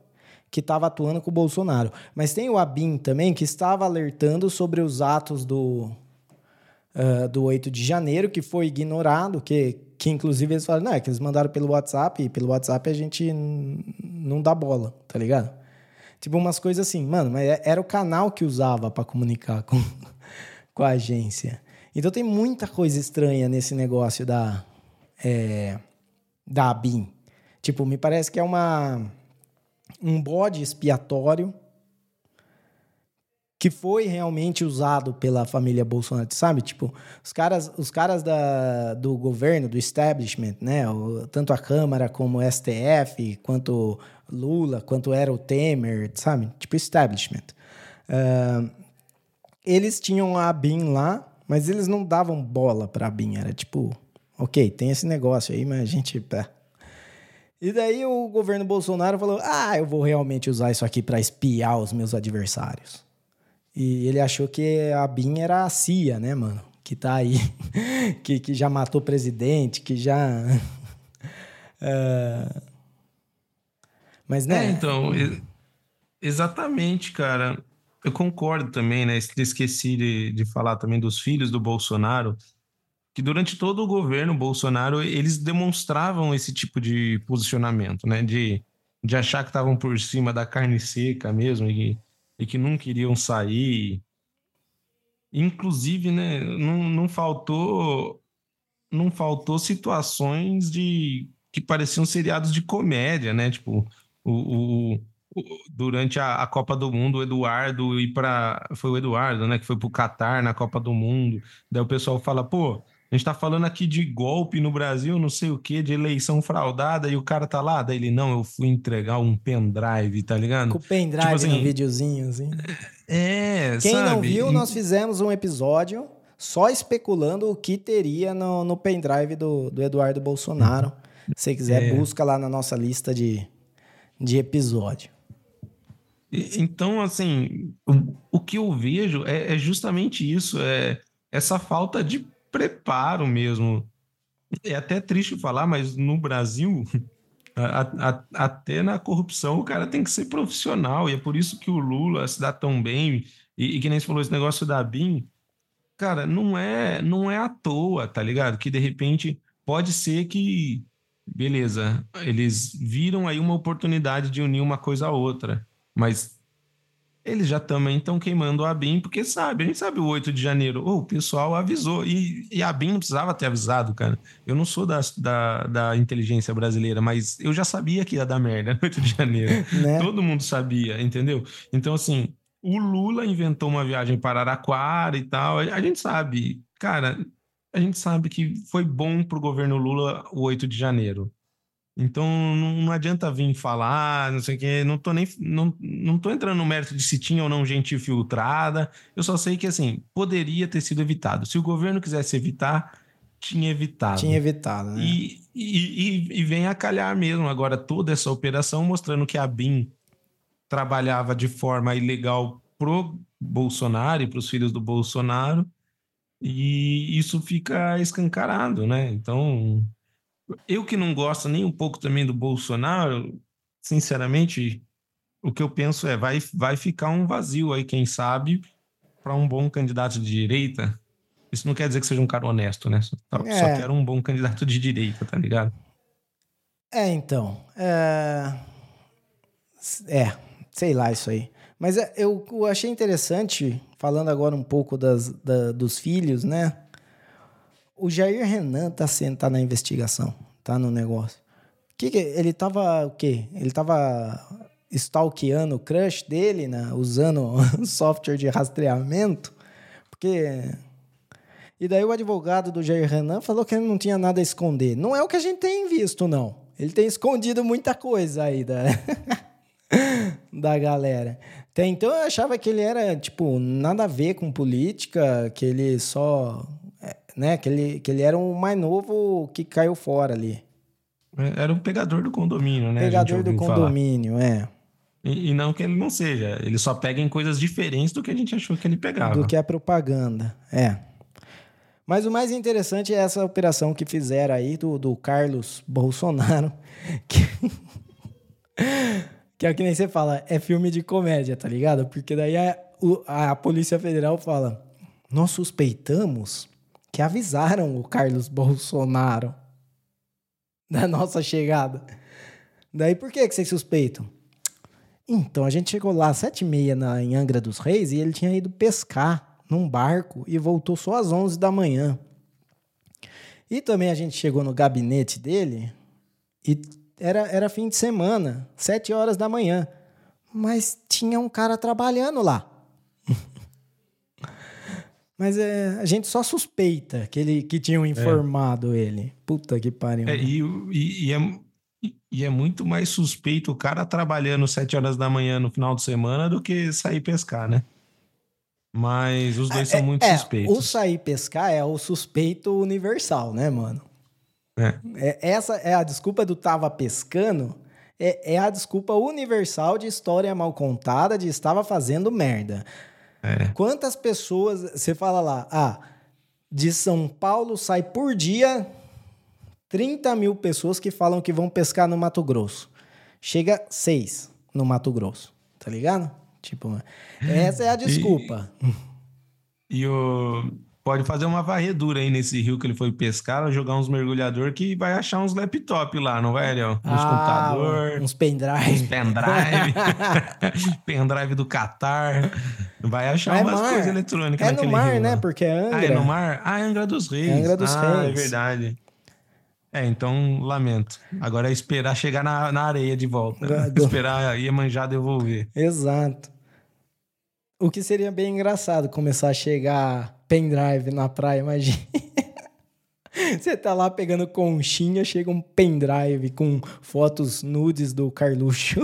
que estava atuando com o Bolsonaro. Mas tem o ABIM também que estava alertando sobre os atos do, uh, do 8 de janeiro, que foi ignorado, que, que inclusive eles falaram, não, é que eles mandaram pelo WhatsApp, e pelo WhatsApp a gente não dá bola, tá ligado? Tipo, umas coisas assim, mano, mas é, era o canal que usava para comunicar com, [LAUGHS] com a agência. Então tem muita coisa estranha nesse negócio da, é, da ABIN. Tipo, me parece que é uma, um bode expiatório que foi realmente usado pela família Bolsonaro, sabe? Tipo, os caras, os caras da, do governo, do establishment, né? O, tanto a Câmara como o STF, quanto Lula, quanto era o Temer, sabe? Tipo establishment. Uh, eles tinham a BIM lá, mas eles não davam bola para a BIM. Era tipo, ok, tem esse negócio aí, mas a gente. Pá. E daí o governo Bolsonaro falou: ah, eu vou realmente usar isso aqui para espiar os meus adversários. E ele achou que a BIM era a CIA, né, mano? Que tá aí, [LAUGHS] que, que já matou presidente, que já. uh, [LAUGHS] Mas, né? É, então, exatamente, cara. Eu concordo também, né? Esqueci de, de falar também dos filhos do Bolsonaro, que durante todo o governo Bolsonaro eles demonstravam esse tipo de posicionamento, né? De, de achar que estavam por cima da carne seca mesmo e, e que não queriam sair. Inclusive, né? Não, não faltou não faltou situações de que pareciam seriados de comédia, né? Tipo, o, o, durante a, a, Copa do Mundo, o Eduardo ir para. Foi o Eduardo, né? Que foi para o Catar na Copa do Mundo. Daí o pessoal fala, pô. A gente tá falando aqui de golpe no Brasil, não sei o que, de eleição fraudada, e o cara tá lá. Daí ele, não, eu fui entregar um pendrive, tá ligado? Com o pendrive tipo assim, no videozinho, assim. É, Quem sabe? não viu, nós fizemos um episódio só especulando o que teria no, no pendrive do, do Eduardo Bolsonaro. Se você quiser, é. busca lá na nossa lista de, de episódio. Então, assim, o, o que eu vejo é, é, justamente isso, é essa falta de preparo mesmo. É até triste falar, mas no Brasil, [LAUGHS] a, a, até na corrupção, o cara tem que ser profissional, e é por isso que o Lula se dá tão bem, e, e que nem você falou esse negócio da BIM, cara, não é, não é à toa, tá ligado? Que de repente pode ser que beleza, eles viram aí uma oportunidade de unir uma coisa a outra, mas eles já também estão queimando a BIM, porque sabe, a gente sabe o 8 de janeiro, oh, o pessoal avisou, e, e a BIM não precisava ter avisado, cara. Eu não sou da, da, da inteligência brasileira, mas eu já sabia que ia dar merda no 8 de janeiro. [LAUGHS] né? Todo mundo sabia, entendeu? Então, assim, o Lula inventou uma viagem para Araquara e tal, a gente sabe, cara, a gente sabe que foi bom para o governo Lula o 8 de janeiro. Então não, adianta vir falar, não sei o quê, não tô nem não, não tô entrando no mérito de se tinha ou não gente filtrada. Eu só sei que assim, poderia ter sido evitado. Se o governo quisesse evitar, tinha evitado. Tinha evitado, né? E, e, e, e vem a calhar mesmo agora toda essa operação mostrando que a BIM trabalhava de forma ilegal pro Bolsonaro e para os filhos do Bolsonaro e isso fica escancarado, né? Então, eu que não gosto nem um pouco também do Bolsonaro, sinceramente, o que eu penso é vai, vai ficar um vazio aí, quem sabe, para um bom candidato de direita. Isso não quer dizer que seja um cara honesto, né? Só, é. só quero um bom candidato de direita, tá ligado? É, então. É, é sei lá isso aí. Mas é, eu, eu achei interessante, falando agora um pouco das, da, dos filhos, né? O Jair Renan tá, sendo, tá na investigação, tá no negócio. Que, que ele tava o quê? Ele tava stalkeando o crush dele, né? usando [LAUGHS] software de rastreamento, porque. E daí o advogado do Jair Renan falou que ele não tinha nada a esconder. Não é o que a gente tem visto, não. Ele tem escondido muita coisa aí da, [LAUGHS] da galera. Até então eu achava que ele era, tipo, nada a ver com política, que ele só. É, Né, que, ele, que ele era o mais novo que caiu fora ali. É, Era um pegador do condomínio, né? Pegador do ouviu falar. condomínio, é. E, e não que ele não seja. Ele só pega em coisas diferentes do que a gente achou que ele pegava. do que a propaganda. É. Mas o mais interessante é essa operação que fizeram aí do, do Carlos Bolsonaro, [LAUGHS] que, que é o que nem você fala, é filme de comédia, tá ligado? Porque daí a, a Polícia Federal fala: nós suspeitamos que avisaram o Carlos Bolsonaro da nossa chegada. Daí por que, que vocês suspeitam? Então, a gente chegou lá às sete e meia na, em Angra dos Reis e ele tinha ido pescar num barco e voltou só às onze da manhã. E também a gente chegou no gabinete dele e era, era fim de semana, sete horas da manhã. Mas tinha um cara trabalhando lá. Mas é, a gente só suspeita que, ele, que tinham informado ele. Puta que pariu. É, e, e- e é, e é muito mais suspeito o cara trabalhando sete horas da manhã no final de semana do que sair pescar, né? Mas os dois são muito É, suspeitos. o sair pescar é o suspeito universal, né, mano? É. É, essa é a desculpa do tava pescando. É, é a desculpa universal de história mal contada de estava fazendo merda. É. Quantas pessoas. Você fala lá, ah, de São Paulo sai por dia 30 mil pessoas que falam que vão pescar no Mato Grosso. Chega seis no Mato Grosso, tá ligado? Tipo, essa é a desculpa. E o. Pode fazer uma varredura aí nesse rio que ele foi pescar, jogar uns mergulhador que vai achar uns laptop lá, não vai, Ariel? Uns Ah, computador, uns pendrive. pendrive, [LAUGHS] pendrive do Qatar. Vai achar é umas mar. coisas eletrônicas É no naquele mar, rio né? lá. Porque é Angra. Ah, é no mar? Ah, é Angra dos Reis. É Angra dos ah, Reis. é verdade. É, então lamento. Agora é esperar chegar na, na areia de volta. Ga- [LAUGHS] esperar a Iemanjá devolver. Exato. O que seria bem engraçado começar a chegar pendrive na praia, imagina. [LAUGHS] Você tá lá pegando conchinha, chega um pendrive com fotos nudes do Carluxo.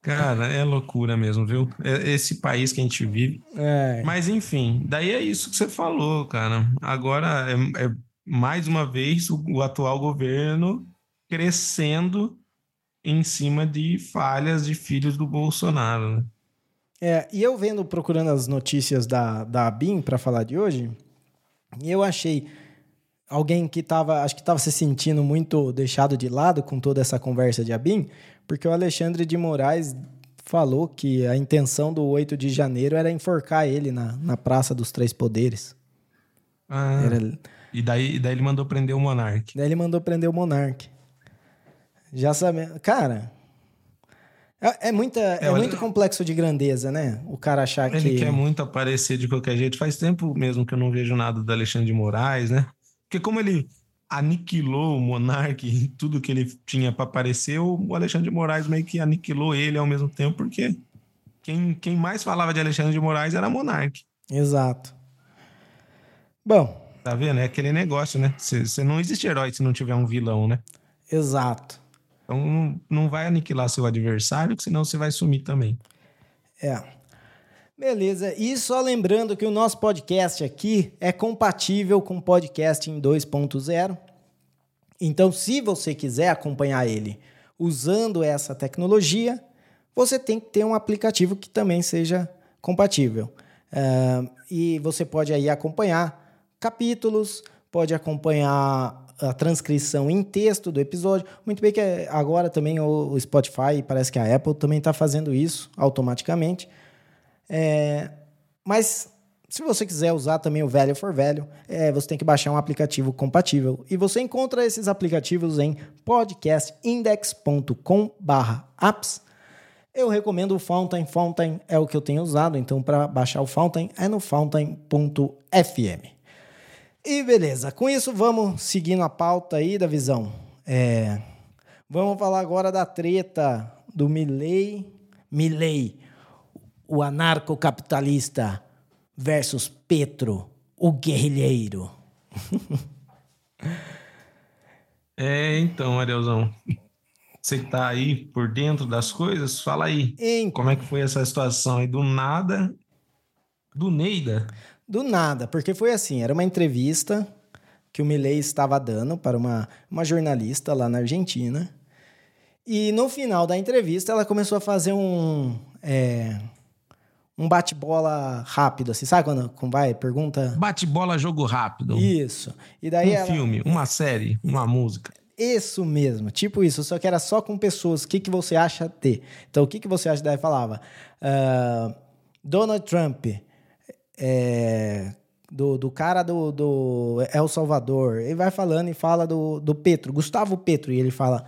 Cara, é loucura mesmo, viu? É esse país que a gente vive. É, Mas enfim, daí é isso que você falou, cara. Agora é, é mais uma vez o, o atual governo crescendo em cima de falhas de filhos do Bolsonaro. né? É, e eu vendo, procurando as notícias da, da ABIN para falar de hoje, eu achei alguém que estava, acho que estava se sentindo muito deixado de lado com toda essa conversa de ABIN, porque o Alexandre de Moraes falou que a intenção do 8 de janeiro era enforcar ele na, na Praça dos Três Poderes. Ah, Era- e daí, daí ele mandou prender o Monark. Daí ele mandou prender o Monark. Já sabendo. Cara. É, é muita, é, olha- muito complexo de grandeza, né? O cara achar Ele que. quer muito aparecer de qualquer jeito. Faz tempo mesmo que eu não vejo nada do Alexandre de Moraes, né? Porque como ele aniquilou o Monark e tudo que ele tinha para aparecer, o Alexandre de Moraes meio que aniquilou ele ao mesmo tempo, porque quem, quem mais falava de Alexandre de Moraes era Monark. Exato. Bom, Tá vendo? É aquele negócio, né? Você não existe herói se não tiver um vilão, né? exato. Então não, vai aniquilar seu adversário, senão você vai sumir também. É. Beleza. E só lembrando que o nosso podcast aqui é compatível com o podcast em 2.0. Então, se você quiser acompanhar ele usando essa tecnologia, você tem que ter um aplicativo que também seja compatível. Ah, e você pode aí acompanhar capítulos, pode acompanhar a transcrição em texto do episódio. Muito bem que é- agora também o Spotify, parece que a Apple também está fazendo isso automaticamente. É, mas se você quiser usar também o Velho for Velho, é, você tem que baixar um aplicativo compatível. E você encontra esses aplicativos em podcastindex.com/apps. Eu recomendo o Fountain. Fountain é o que eu tenho usado, então para baixar o Fountain é no fountain.fm. E beleza, com isso vamos seguindo a pauta aí da visão. É, Vamos falar agora da treta do Milley. Milley, o anarcocapitalista versus Petro, o guerrilheiro. [LAUGHS] é, então, Arielzão. Você que tá aí por dentro das coisas, fala aí. Em... Como é que foi essa situação aí? Do nada, do Neida? Do nada, porque foi assim, era uma entrevista que o Milley estava dando para uma, uma jornalista lá na Argentina. E no final da entrevista, ela começou a fazer um... É, um bate-bola rápido, assim, sabe quando, quando vai, pergunta... Bate-bola, jogo rápido. Isso. E daí um ela... filme, uma série, uma música. Isso mesmo, tipo isso, só que era só com pessoas. O que, que você acha ter? Então, o que, que você acha? Daí falava: uh, Donald Trump, é, do, do cara do, do El Salvador. Ele vai falando e fala do, do Petro, Gustavo Petro, e ele fala: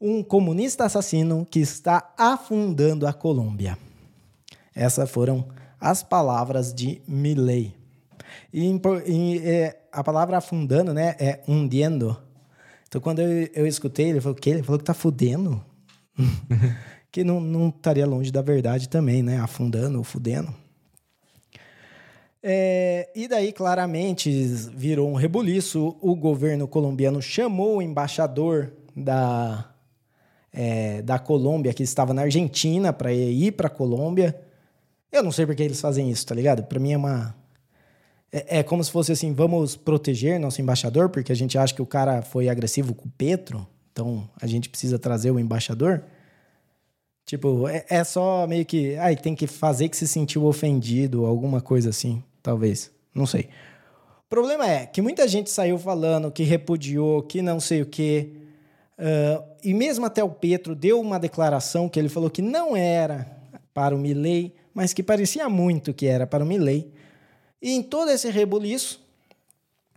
um comunista assassino que está afundando a Colômbia. Essas foram as palavras de Milley. E, e é, a palavra afundando, né, é hundiendo então, quando eu, eu escutei, ele falou que ele falou que tá fudendo. [LAUGHS] que não, não estaria longe da verdade também, né? Afundando ou fudendo. É, e daí, claramente, virou um rebuliço. O governo colombiano chamou o embaixador da, é, da Colômbia, que estava na Argentina, para ir para a Colômbia. Eu não sei por que eles fazem isso, tá ligado? Para mim é uma, é, é, como se fosse assim: vamos proteger nosso embaixador, porque a gente acha que o cara foi agressivo com o Petro, então a gente precisa trazer o embaixador. Tipo, é, é só meio que. Ai, tem que fazer que se sentiu ofendido, alguma coisa assim, talvez. Não sei. O problema é que muita gente saiu falando que repudiou, que não sei o quê. Uh, e mesmo até o Petro deu uma declaração que ele falou que não era para o Milley, mas que parecia muito que era para o Milley. E em todo esse rebuliço,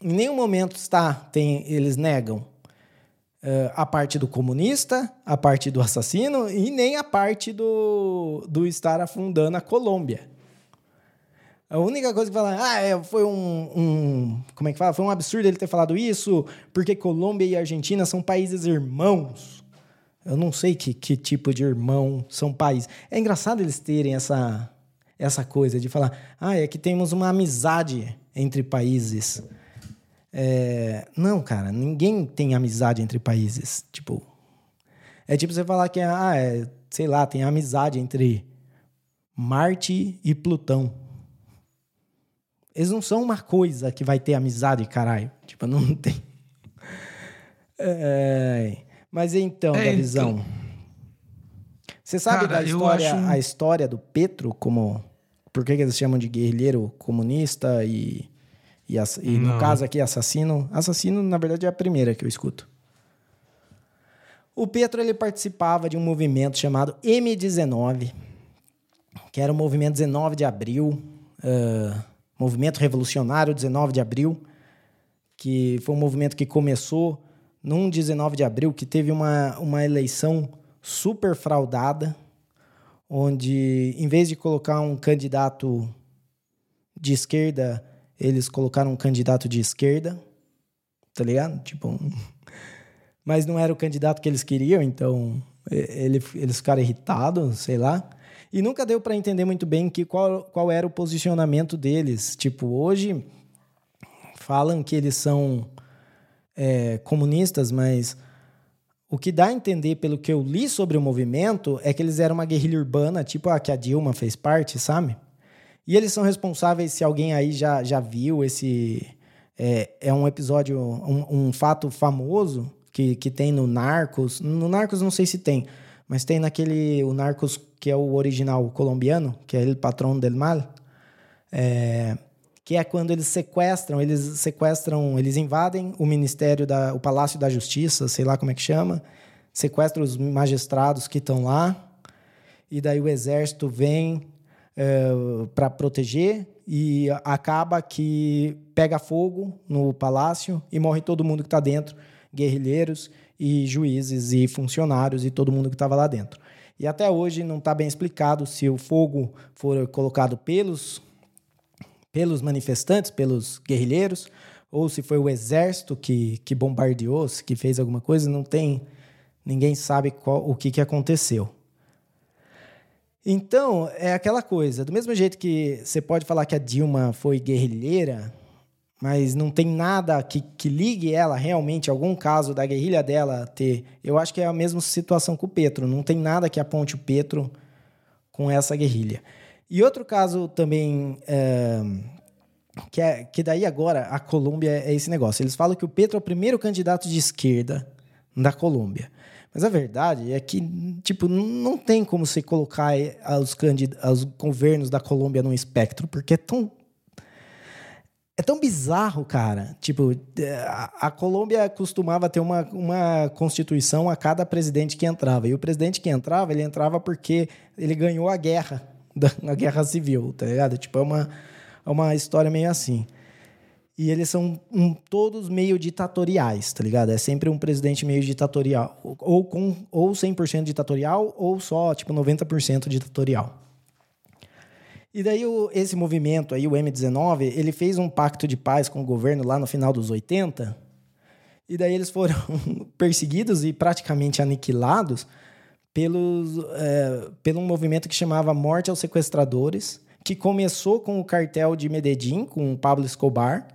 em nenhum momento está, tem, eles negam uh, a parte do comunista, a parte do assassino e nem a parte do, do estar afundando a Colômbia. A única coisa que fala, ah, é, foi um, um, Como é que fala? Foi um absurdo ele ter falado isso, porque Colômbia e Argentina são países irmãos. Eu não sei que, que tipo de irmão são países. É engraçado eles terem essa, essa coisa de falar, ah, é que temos uma amizade entre países. É... Não, cara, ninguém tem amizade entre países. Tipo, é tipo você falar que, ah, é, sei lá, tem amizade entre Marte e Plutão. Eles não são uma coisa que vai ter amizade, caralho. Tipo, não [LAUGHS] tem. É... Mas então, é, da visão. Então... Você sabe Cara, da história, acho... a história do Petro como por que, eles chamam de guerrilheiro comunista e, e, e no caso aqui assassino? Assassino, na verdade, é a primeira que eu escuto. O Petro ele participava de um movimento chamado M19, que era o movimento 19 de abril, uh, movimento revolucionário 19 de abril, que foi um movimento que começou num 19 de abril, que teve uma, uma eleição super fraudada, onde em vez de colocar um candidato de esquerda, eles colocaram um candidato de esquerda, tá ligado? Tipo, [LAUGHS] mas não era o candidato que eles queriam, então ele, eles ficaram irritados, sei lá. E nunca deu para entender muito bem que qual, qual era o posicionamento deles. Tipo, hoje falam que eles são é, comunistas, mas o que dá a entender, pelo que eu li sobre o movimento, é que eles eram uma guerrilha urbana, tipo a que a Dilma fez parte, sabe? E eles são responsáveis, se alguém aí já, já viu esse. É, é um episódio, um, um fato famoso que, que tem no Narcos. No Narcos não sei se tem, mas tem naquele. O Narcos, que é o original colombiano, que é El Patrón del Mal. É, que é quando eles sequestram, eles sequestram, eles invadem o Ministério da, o Palácio da Justiça, sei lá como é que chama, sequestram os magistrados que estão lá, e daí o exército vem é, para proteger e acaba que pega fogo no palácio e morre todo mundo que está dentro, guerrilheiros e juízes e funcionários e todo mundo que estava lá dentro. E até hoje não está bem explicado se o fogo foi colocado pelos pelos manifestantes, pelos guerrilheiros, ou se foi o exército que, que bombardeou, que fez alguma coisa, não tem Ninguém sabe qual, o que, que aconteceu. Então, é aquela coisa. Do mesmo jeito que você pode falar que a Dilma foi guerrilheira, mas não tem nada que, que ligue ela realmente, algum caso da guerrilha dela ter. Eu acho que é a mesma situação com o Petro. Não tem nada que aponte o Petro com essa guerrilha. E outro caso também. É, que, é, que daí agora a Colômbia é esse negócio. Eles falam que o Petro é o primeiro candidato de esquerda da Colômbia. Mas a verdade é que, tipo, não tem como você colocar os, os governos da Colômbia num espectro, porque é tão é tão bizarro, cara. Tipo, a, a, Colômbia costumava ter uma, uma constituição a cada presidente que entrava. E o presidente que entrava, ele entrava porque ele ganhou a guerra, [LAUGHS] a guerra civil, tá ligado? Tipo, é uma, é uma história meio assim. E eles são um, todos meio ditatoriais, tá ligado? É sempre um presidente meio ditatorial. Ou, com, ou 100% ditatorial, ou só, tipo, 90% ditatorial. E daí o, esse movimento aí, o M19, ele fez um pacto de paz com o governo lá no final dos 80. E daí eles foram [LAUGHS] perseguidos e praticamente aniquilados pelos, é, pelo um movimento que chamava Morte aos Sequestradores, que começou com o cartel de Medellín, com o Pablo Escobar,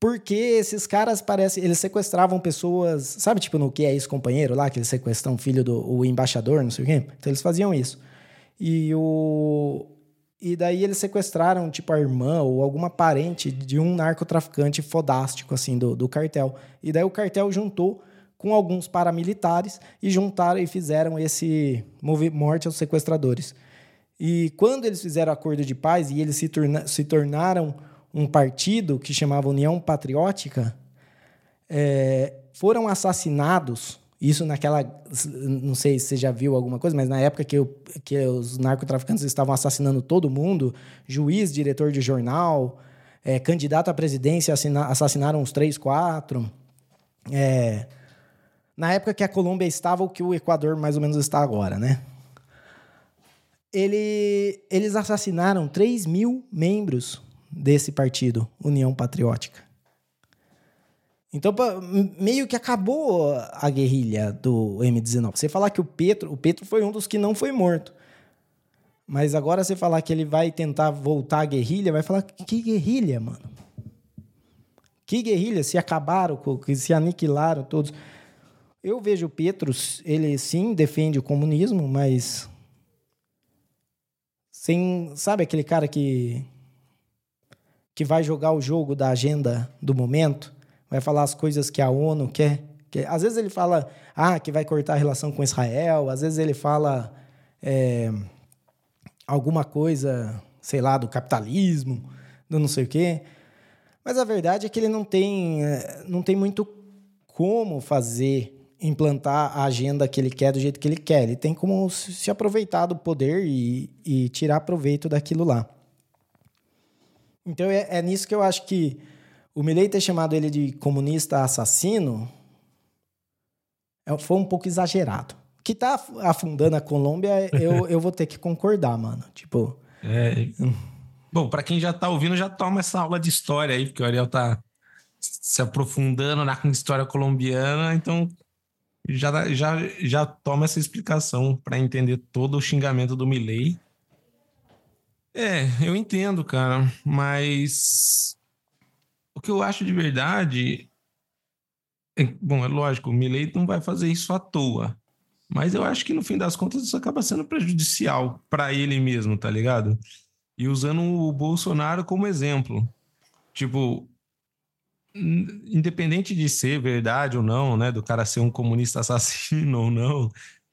porque esses caras parecem, eles sequestravam pessoas, sabe tipo no que é isso companheiro lá, que eles sequestram o filho do o embaixador, não sei o quê. Então eles faziam isso. E o e daí eles sequestraram, tipo, a irmã ou alguma parente de um narcotraficante fodástico, assim, do, do cartel. E daí o cartel juntou com alguns paramilitares e juntaram e fizeram esse morte aos sequestradores. E quando eles fizeram acordo de paz e eles se, torna se tornaram um partido que chamava União Patriótica, é, foram assassinados isso naquela. Não sei se você já viu alguma coisa, mas na época que, eu, que os narcotraficantes estavam assassinando todo mundo, juiz, diretor de jornal, é, candidato à presidência, assina, assassinaram uns três, quatro. É, na época que a Colômbia estava o que o Equador mais ou menos está agora, né? Ele, eles assassinaram 3 mil membros desse partido, União Patriótica. Então, meio que acabou a guerrilha do M19. Você falar que o Petro, o Petro foi um dos que não foi morto. Mas agora você falar que ele vai tentar voltar à guerrilha, vai falar que guerrilha, mano? Que guerrilha? Se acabaram, se aniquilaram todos. Eu vejo o Petro, ele sim defende o comunismo, mas sem, sabe aquele cara que que vai jogar o jogo da agenda do momento? Vai falar as coisas que a ONU quer. Que, às vezes ele fala ah, que vai cortar a relação com Israel, às vezes ele fala é, alguma coisa, sei lá, do capitalismo, do não sei o quê. Mas a verdade é que ele não tem, é, não tem muito como fazer, implantar a agenda que ele quer do jeito que ele quer. Ele tem como se aproveitar do poder e, e tirar proveito daquilo lá. Então é, é nisso que eu acho que o Milley ter chamado ele de comunista assassino é, foi um pouco exagerado. Que tá afundando a Colômbia, eu, [LAUGHS] eu vou ter que concordar, mano. Tipo. É. Bom, para quem já tá ouvindo, já toma essa aula de história aí, porque o Ariel tá se aprofundando na história colombiana, então já, já, já toma essa explicação para entender todo o xingamento do Milley. É, eu entendo, cara, mas que eu acho de verdade. É, bom, é lógico, o Milley não vai fazer isso à toa. Mas eu acho que no fim das contas isso acaba sendo prejudicial para ele mesmo, tá ligado? E usando o Bolsonaro como exemplo. Tipo, independente de ser verdade ou não, né, do cara ser um comunista assassino [LAUGHS] ou não,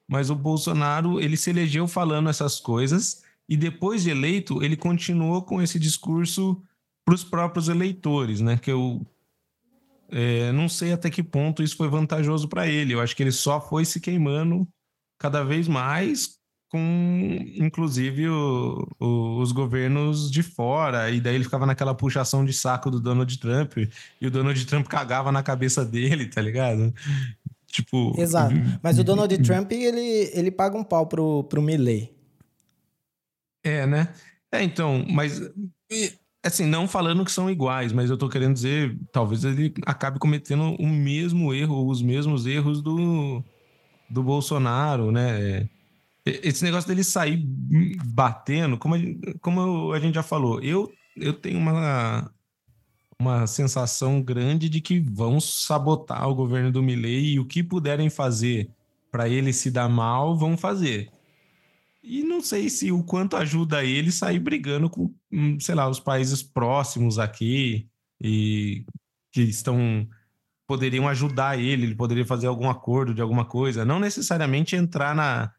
mas o Bolsonaro, ele se elegeu falando essas coisas e depois de eleito, ele continuou com esse discurso para os próprios eleitores, né? Que eu é, não sei até que ponto isso foi vantajoso para ele. Eu acho que ele só foi se queimando cada vez mais com, inclusive, o, o, os governos de fora. E daí ele ficava naquela puxação de saco do Donald Trump e o Donald Trump cagava na cabeça dele, tá ligado? Tipo. Exato. Mas o Donald Trump, ele, ele paga um pau pro, pro Milley. É, né? É, então, mas Assim, não falando que são iguais, mas eu tô querendo dizer, talvez ele acabe cometendo o mesmo erro, os mesmos erros do, do Bolsonaro, né? Esse negócio dele sair batendo, como a, como a gente já falou, eu, eu tenho uma, uma sensação grande de que vão sabotar o governo do Milley e o que puderem fazer para ele se dar mal, vão fazer. E não sei se o quanto ajuda ele sair brigando com, hum, sei lá, os países próximos aqui e que estão poderiam ajudar ele, ele poderia fazer algum acordo de alguma coisa, não necessariamente entrar na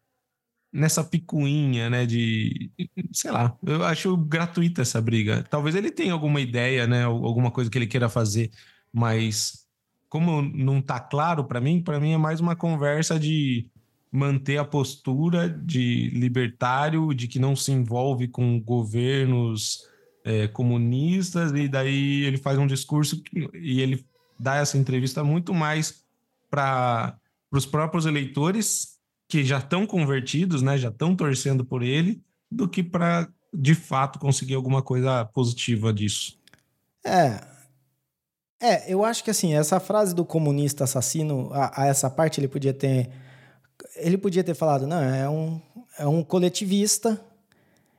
nessa picuinha, né, de, sei lá, eu acho gratuita essa briga. Talvez ele tenha alguma ideia, né, alguma coisa que ele queira fazer, mas como não tá claro para mim, para mim é mais uma conversa de manter a postura de libertário, de que não se envolve com governos é, comunistas, e daí ele faz um discurso e ele dá essa entrevista muito mais para os próprios eleitores que já estão convertidos, né, já estão torcendo por ele, do que para de fato conseguir alguma coisa positiva disso. É. É, eu acho que assim, essa frase do comunista assassino, a, a essa parte ele podia ter ele podia ter falado, não, é um, é um coletivista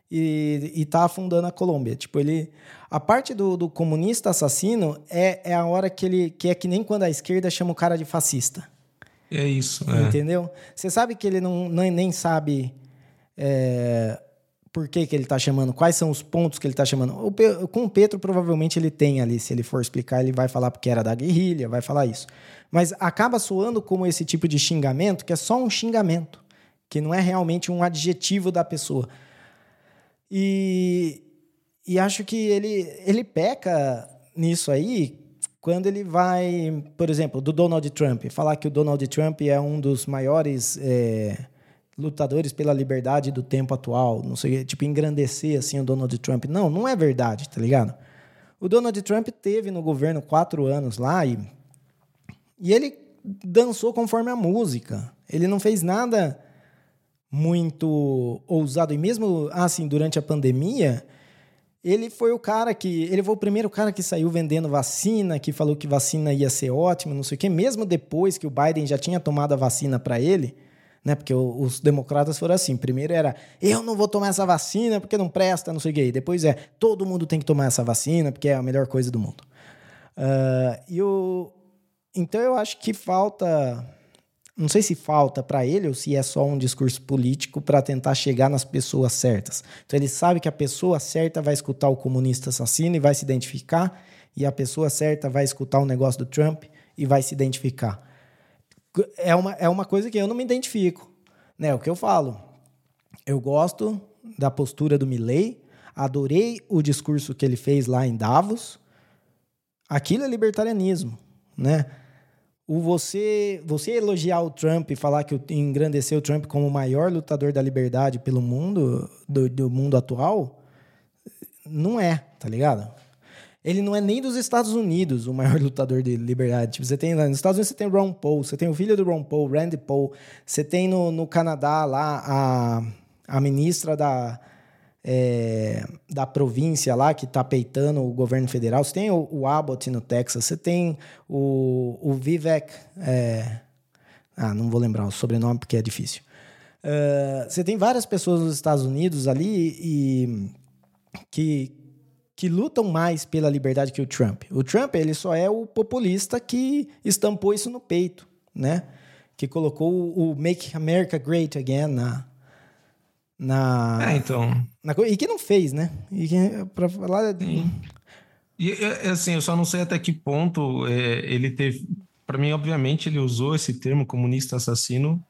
e, e tá afundando a Colômbia. Tipo, ele. A parte do, do comunista assassino é, é a hora que ele. que é que nem quando a esquerda chama o cara de fascista. É isso. É. Entendeu? Você sabe que ele não, não nem sabe é, por que, que ele está chamando, quais são os pontos que ele está chamando. O, com o Petro, provavelmente ele tem ali, se ele for explicar, ele vai falar porque era da guerrilha, vai falar isso. Mas acaba soando como esse tipo de xingamento, que é só um xingamento, que não é realmente um adjetivo da pessoa. E, e acho que ele, ele peca nisso aí quando ele vai, por exemplo, do Donald Trump, falar que o Donald Trump é um dos maiores é, lutadores pela liberdade do tempo atual, não sei, tipo, engrandecer assim o Donald Trump. Não, não é verdade, tá ligado? O Donald Trump teve no governo quatro anos lá e, e ele dançou conforme a música. Ele não fez nada muito ousado. E mesmo assim, durante a pandemia, ele foi o cara que. Ele foi o primeiro cara que saiu vendendo vacina, que falou que vacina ia ser ótima, não sei o quê, mesmo depois que o Biden já tinha tomado a vacina para ele, né? Porque os democratas foram assim. Primeiro era, eu não vou tomar essa vacina porque não presta, não sei o quê. Depois é, todo mundo tem que tomar essa vacina porque é a melhor coisa do mundo. Uh, e o... Então eu acho que falta não sei se falta para ele ou se é só um discurso político para tentar chegar nas pessoas certas. Então ele sabe que a pessoa certa vai escutar o comunista assassino e vai se identificar, e a pessoa certa vai escutar o negócio do Trump e vai se identificar. É uma, é uma coisa que eu não me identifico. Né? É o que eu falo. Eu gosto da postura do Milley, adorei o discurso que ele fez lá em Davos. Aquilo é libertarianismo, né? o você, você elogiar o Trump e falar que engrandecer o Trump como o maior lutador da liberdade pelo mundo, do, do mundo atual, não é, tá ligado? Ele não é nem dos Estados Unidos o maior [LAUGHS] lutador de liberdade. Tipo, você tem nos Estados Unidos você tem Ron Paul, você tem o filho do Ron Paul, Randy Paul, você tem no, no Canadá lá a, a ministra da é, da província lá que está peitando o governo federal. Você tem o, o, Abbott no Texas, você tem o, o Vivek. É, ah, não vou lembrar o sobrenome porque é difícil. Uh, você tem várias pessoas nos Estados Unidos ali e que, que lutam mais pela liberdade que o Trump. O Trump ele só é o populista que estampou isso no peito, né? Que colocou o Make America Great Again na, na. É, então. Na, e que não fez, né? E pra falar. Sim. E assim, eu só não sei até que ponto é, ele teve. Para mim, obviamente, ele usou esse termo comunista assassino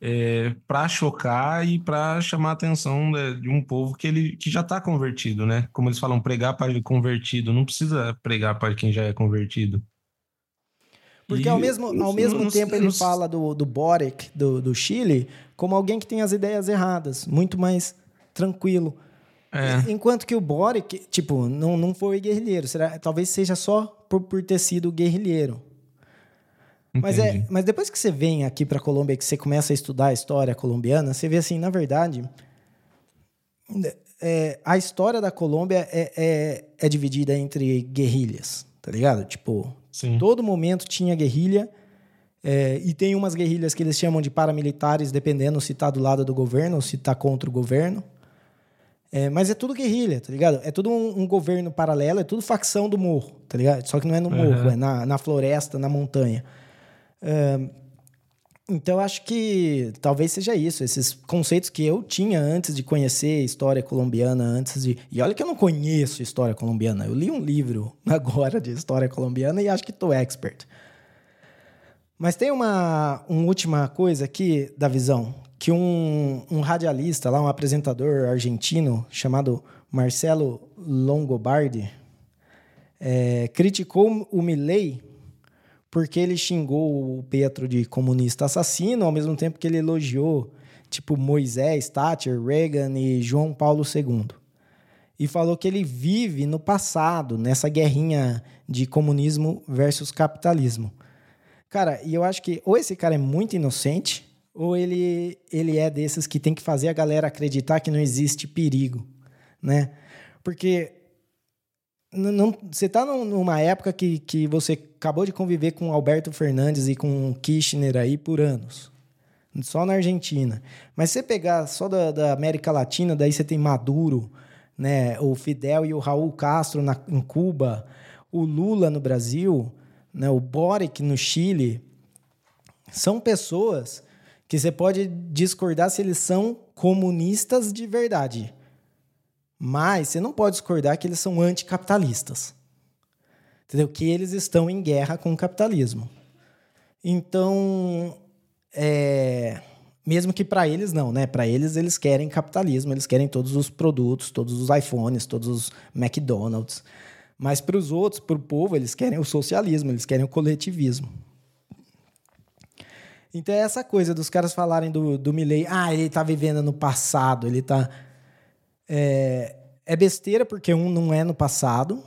é, para chocar e para chamar a atenção de, de, um povo que ele que já está convertido, né? Como eles falam, pregar para convertido, não precisa pregar para quem já é convertido. Porque e, ao mesmo, ao mesmo não, tempo não, ele não, fala do, do Boric, do, do Chile, como alguém que tem as ideias erradas, muito mais tranquilo. É. Enquanto que o Boric, tipo, não, não foi guerrilheiro. Será, talvez seja só por, por ter sido guerrilheiro. Mas, é, mas depois que você vem aqui para a Colômbia e que você começa a estudar a história colombiana, você vê assim, na verdade, é, a história da Colômbia é, é, é dividida entre guerrilhas, tá ligado? Tipo, Sim. Todo momento tinha guerrilha É, e tem umas guerrilhas que eles chamam de paramilitares, dependendo se está do lado do governo ou se está contra o governo. É, mas é tudo guerrilha, tá ligado? É tudo um, um, governo paralelo, é tudo facção do morro, tá ligado? Só que não é no morro, uhum. é na, na floresta, na montanha. Então, acho que talvez seja isso, esses conceitos que eu tinha antes de conhecer história colombiana, antes de. E olha que eu não conheço história colombiana, eu li um livro [LAUGHS] agora de história colombiana e acho que estou expert. Mas tem uma, uma última coisa aqui da visão que um, um radialista lá, um apresentador argentino chamado Marcelo Longobardi, é, criticou o Milley porque ele xingou o Petro de comunista assassino, ao mesmo tempo que ele elogiou tipo Moisés, Thatcher, Reagan e João Paulo II. E falou que ele vive no passado, nessa guerrinha de comunismo versus capitalismo. Cara, e eu acho que ou esse cara é muito inocente, ou ele, ele é desses que tem que fazer a galera acreditar que não existe perigo, né? Porque não, você está numa época que, que você acabou de conviver com Alberto Fernandes e com Kirchner aí por anos. Só na Argentina. Mas você pegar só da, da, América Latina, daí você tem Maduro, né? o Fidel e o Raul Castro na, em Cuba, o Lula no Brasil, né? o Boric no Chile. São pessoas que você pode discordar se eles são comunistas de verdade. Mas você não pode discordar que eles são anticapitalistas. Entendeu? Que eles estão em guerra com o capitalismo. Então, é, mesmo que para eles não, né? Para eles eles querem capitalismo, eles querem todos os produtos, todos os iPhones, todos os McDonald's. Mas para os outros, para o povo, eles querem o socialismo, eles querem o coletivismo. Então é essa coisa dos caras falarem do, do Milley, ah, ele tá vivendo no passado, ele tá. É, é besteira porque um não é no passado.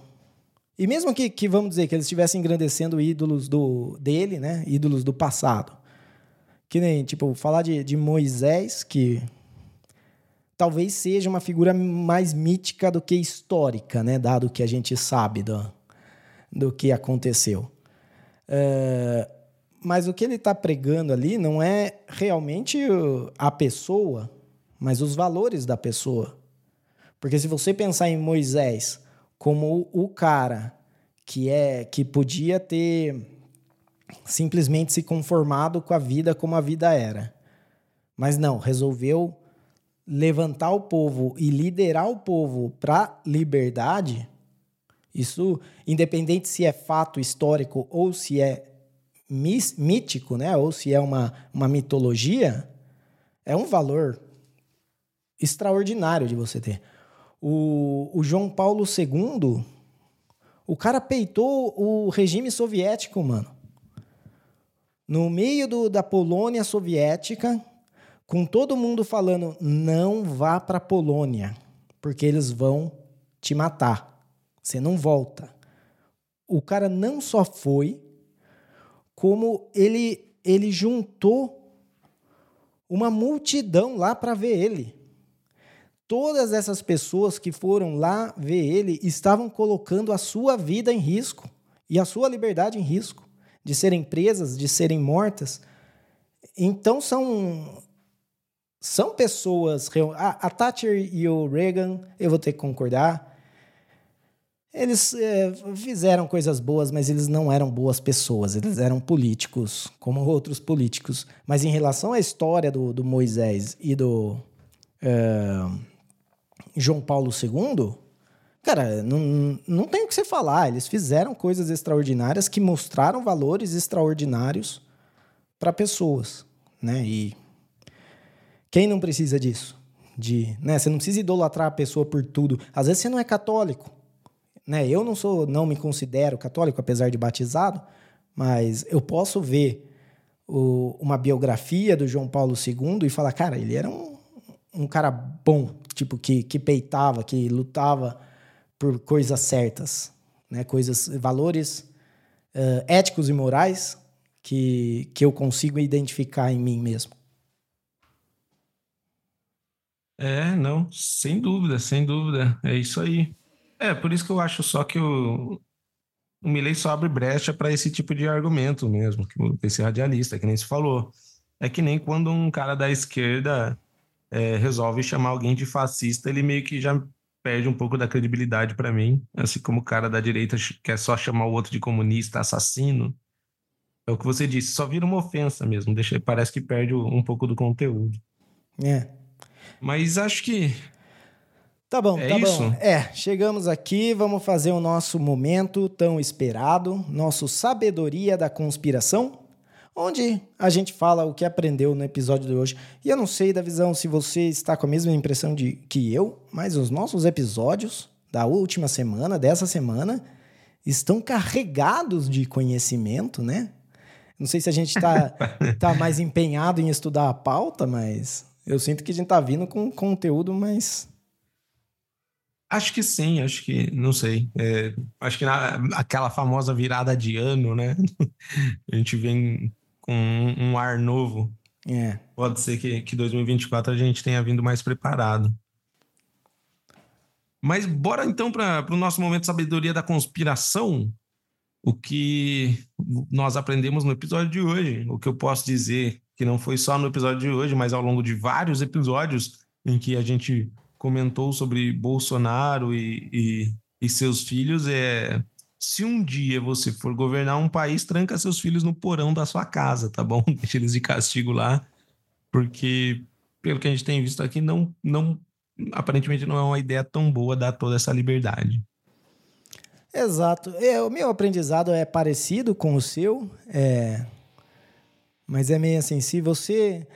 E mesmo que, que vamos dizer que eles estivessem engrandecendo ídolos do, dele, né? Ídolos do passado. Que nem, tipo, falar de, de Moisés, que talvez seja uma figura mais mítica do que histórica, né? Dado que a gente sabe do, do que aconteceu. É, mas o que ele está pregando ali não é realmente a pessoa, mas os valores da pessoa. Porque se você pensar em Moisés como o cara que é que podia ter simplesmente se conformado com a vida como a vida era, mas não, resolveu levantar o povo e liderar o povo para liberdade, isso independente se é fato histórico ou se é mítico, né? ou se é uma, uma mitologia, é um valor extraordinário de você ter. O, o João Paulo II, o cara peitou o regime soviético, mano. No meio do, da Polônia soviética, com todo mundo falando: não vá para a Polônia, porque eles vão te matar. Você não volta. O cara não só foi, como ele, ele juntou uma multidão lá para ver ele. Todas essas pessoas que foram lá ver ele estavam colocando a sua vida em risco e a sua liberdade em risco, de serem presas, de serem mortas. Então são são pessoas. A, a Thatcher e o Reagan, eu vou ter que concordar, eles é, fizeram coisas boas, mas eles não eram boas pessoas, eles eram políticos, como outros políticos. Mas em relação à história do, do Moisés e do é, João Paulo II, cara, não, não tem o que você falar. Eles fizeram coisas extraordinárias que mostraram valores extraordinários para pessoas. Né? E quem não precisa disso? De, né? Você não precisa idolatrar a pessoa por tudo. Às vezes você não é católico. Né? Eu não sou, não me considero católico, apesar de batizado, mas eu posso ver o, uma biografia do João Paulo II e falar, cara, ele era um, um cara bom, tipo, que, que peitava, que lutava por coisas certas, né? coisas, valores uh, éticos e morais que, que eu consigo identificar em mim mesmo. É, não, sem dúvida, sem dúvida. É isso aí. É, por isso que eu acho só que o, o Milley só abre brecha para esse tipo de argumento mesmo, esse radialista, que nem se falou. É que nem quando um cara da esquerda é, resolve chamar alguém de fascista, ele meio que já perde um pouco da credibilidade para mim, assim como o cara da direita quer só chamar o outro de comunista, assassino. É o que você disse, só vira uma ofensa mesmo, deixa, parece que perde um pouco do conteúdo. É. Mas acho que Tá bom, é tá isso? bom. É, chegamos aqui, vamos fazer o nosso momento tão esperado, nosso Sabedoria da Conspiração, onde a gente fala o que aprendeu no episódio de hoje. E eu não sei da visão se você está com a mesma impressão de que eu, mas os nossos episódios da última semana, dessa semana, estão carregados de conhecimento, né? Não sei se a gente está [LAUGHS] tá mais empenhado em estudar a pauta, mas eu sinto que a gente está vindo com conteúdo mais Acho que sim, acho que, não sei. É, acho que na, aquela famosa virada de ano, né? [LAUGHS] a gente vem com um, um ar novo. É. Pode ser que, que 2024 a gente tenha vindo mais preparado. Mas bora então para o nosso momento de sabedoria da conspiração. O que nós aprendemos no episódio de hoje. O que eu posso dizer que não foi só no episódio de hoje, mas ao longo de vários episódios em que a gente comentou sobre Bolsonaro e, e, e seus filhos é se um dia você for governar um país, tranca seus filhos no porão da sua casa, tá bom? [LAUGHS] Deixa eles de castigo lá, porque pelo que a gente tem visto aqui, não, não aparentemente não é uma ideia tão boa dar toda essa liberdade. Exato. É, o meu aprendizado é parecido com o seu, é... mas é meio assim, se você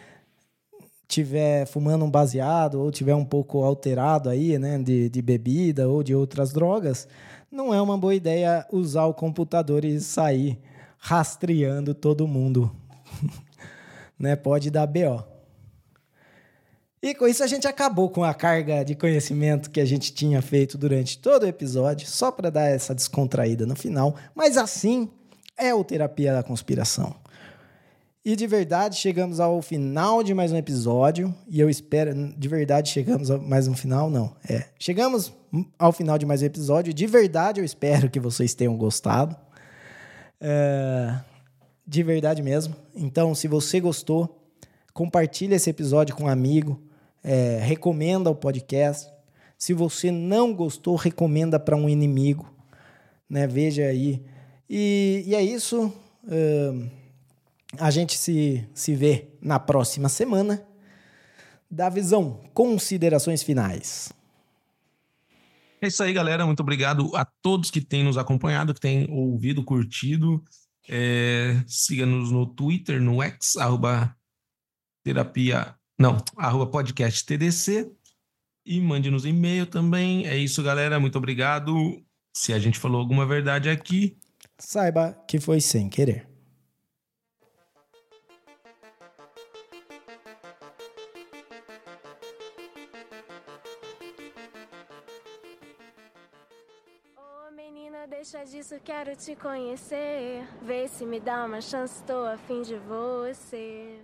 tiver fumando um baseado ou tiver um pouco alterado aí, né, de, de bebida ou de outras drogas, não é uma boa ideia usar o computador e sair rastreando todo mundo. [LAUGHS] né? Pode dar BO. E com isso a gente acabou com a carga de conhecimento que a gente tinha feito durante todo o episódio, só para dar essa descontraída no final. Mas assim é o Terapia da Conspiração. E de verdade chegamos ao final de mais um episódio. E eu espero. De verdade chegamos a mais um final? Não. É. Chegamos ao final de mais um episódio. De verdade eu espero que vocês tenham gostado. É, de verdade mesmo. Então, se você gostou, compartilha esse episódio com um amigo. É, recomenda o podcast. Se você não gostou, recomenda para um inimigo. Né? Veja aí. E, e é isso. A gente se, se vê na próxima semana. Da visão, considerações finais. É isso aí, galera. Muito obrigado a todos que têm nos acompanhado, que têm ouvido, curtido. É, Siga-nos no Twitter, no X, arroba terapia. Não, arroba podcast TDC. E mande-nos e-mail também. É isso, galera. Muito obrigado. Se a gente falou alguma verdade aqui, saiba que foi sem querer. Disso, quero te conhecer. Vê se me dá uma chance, tô a fim de você.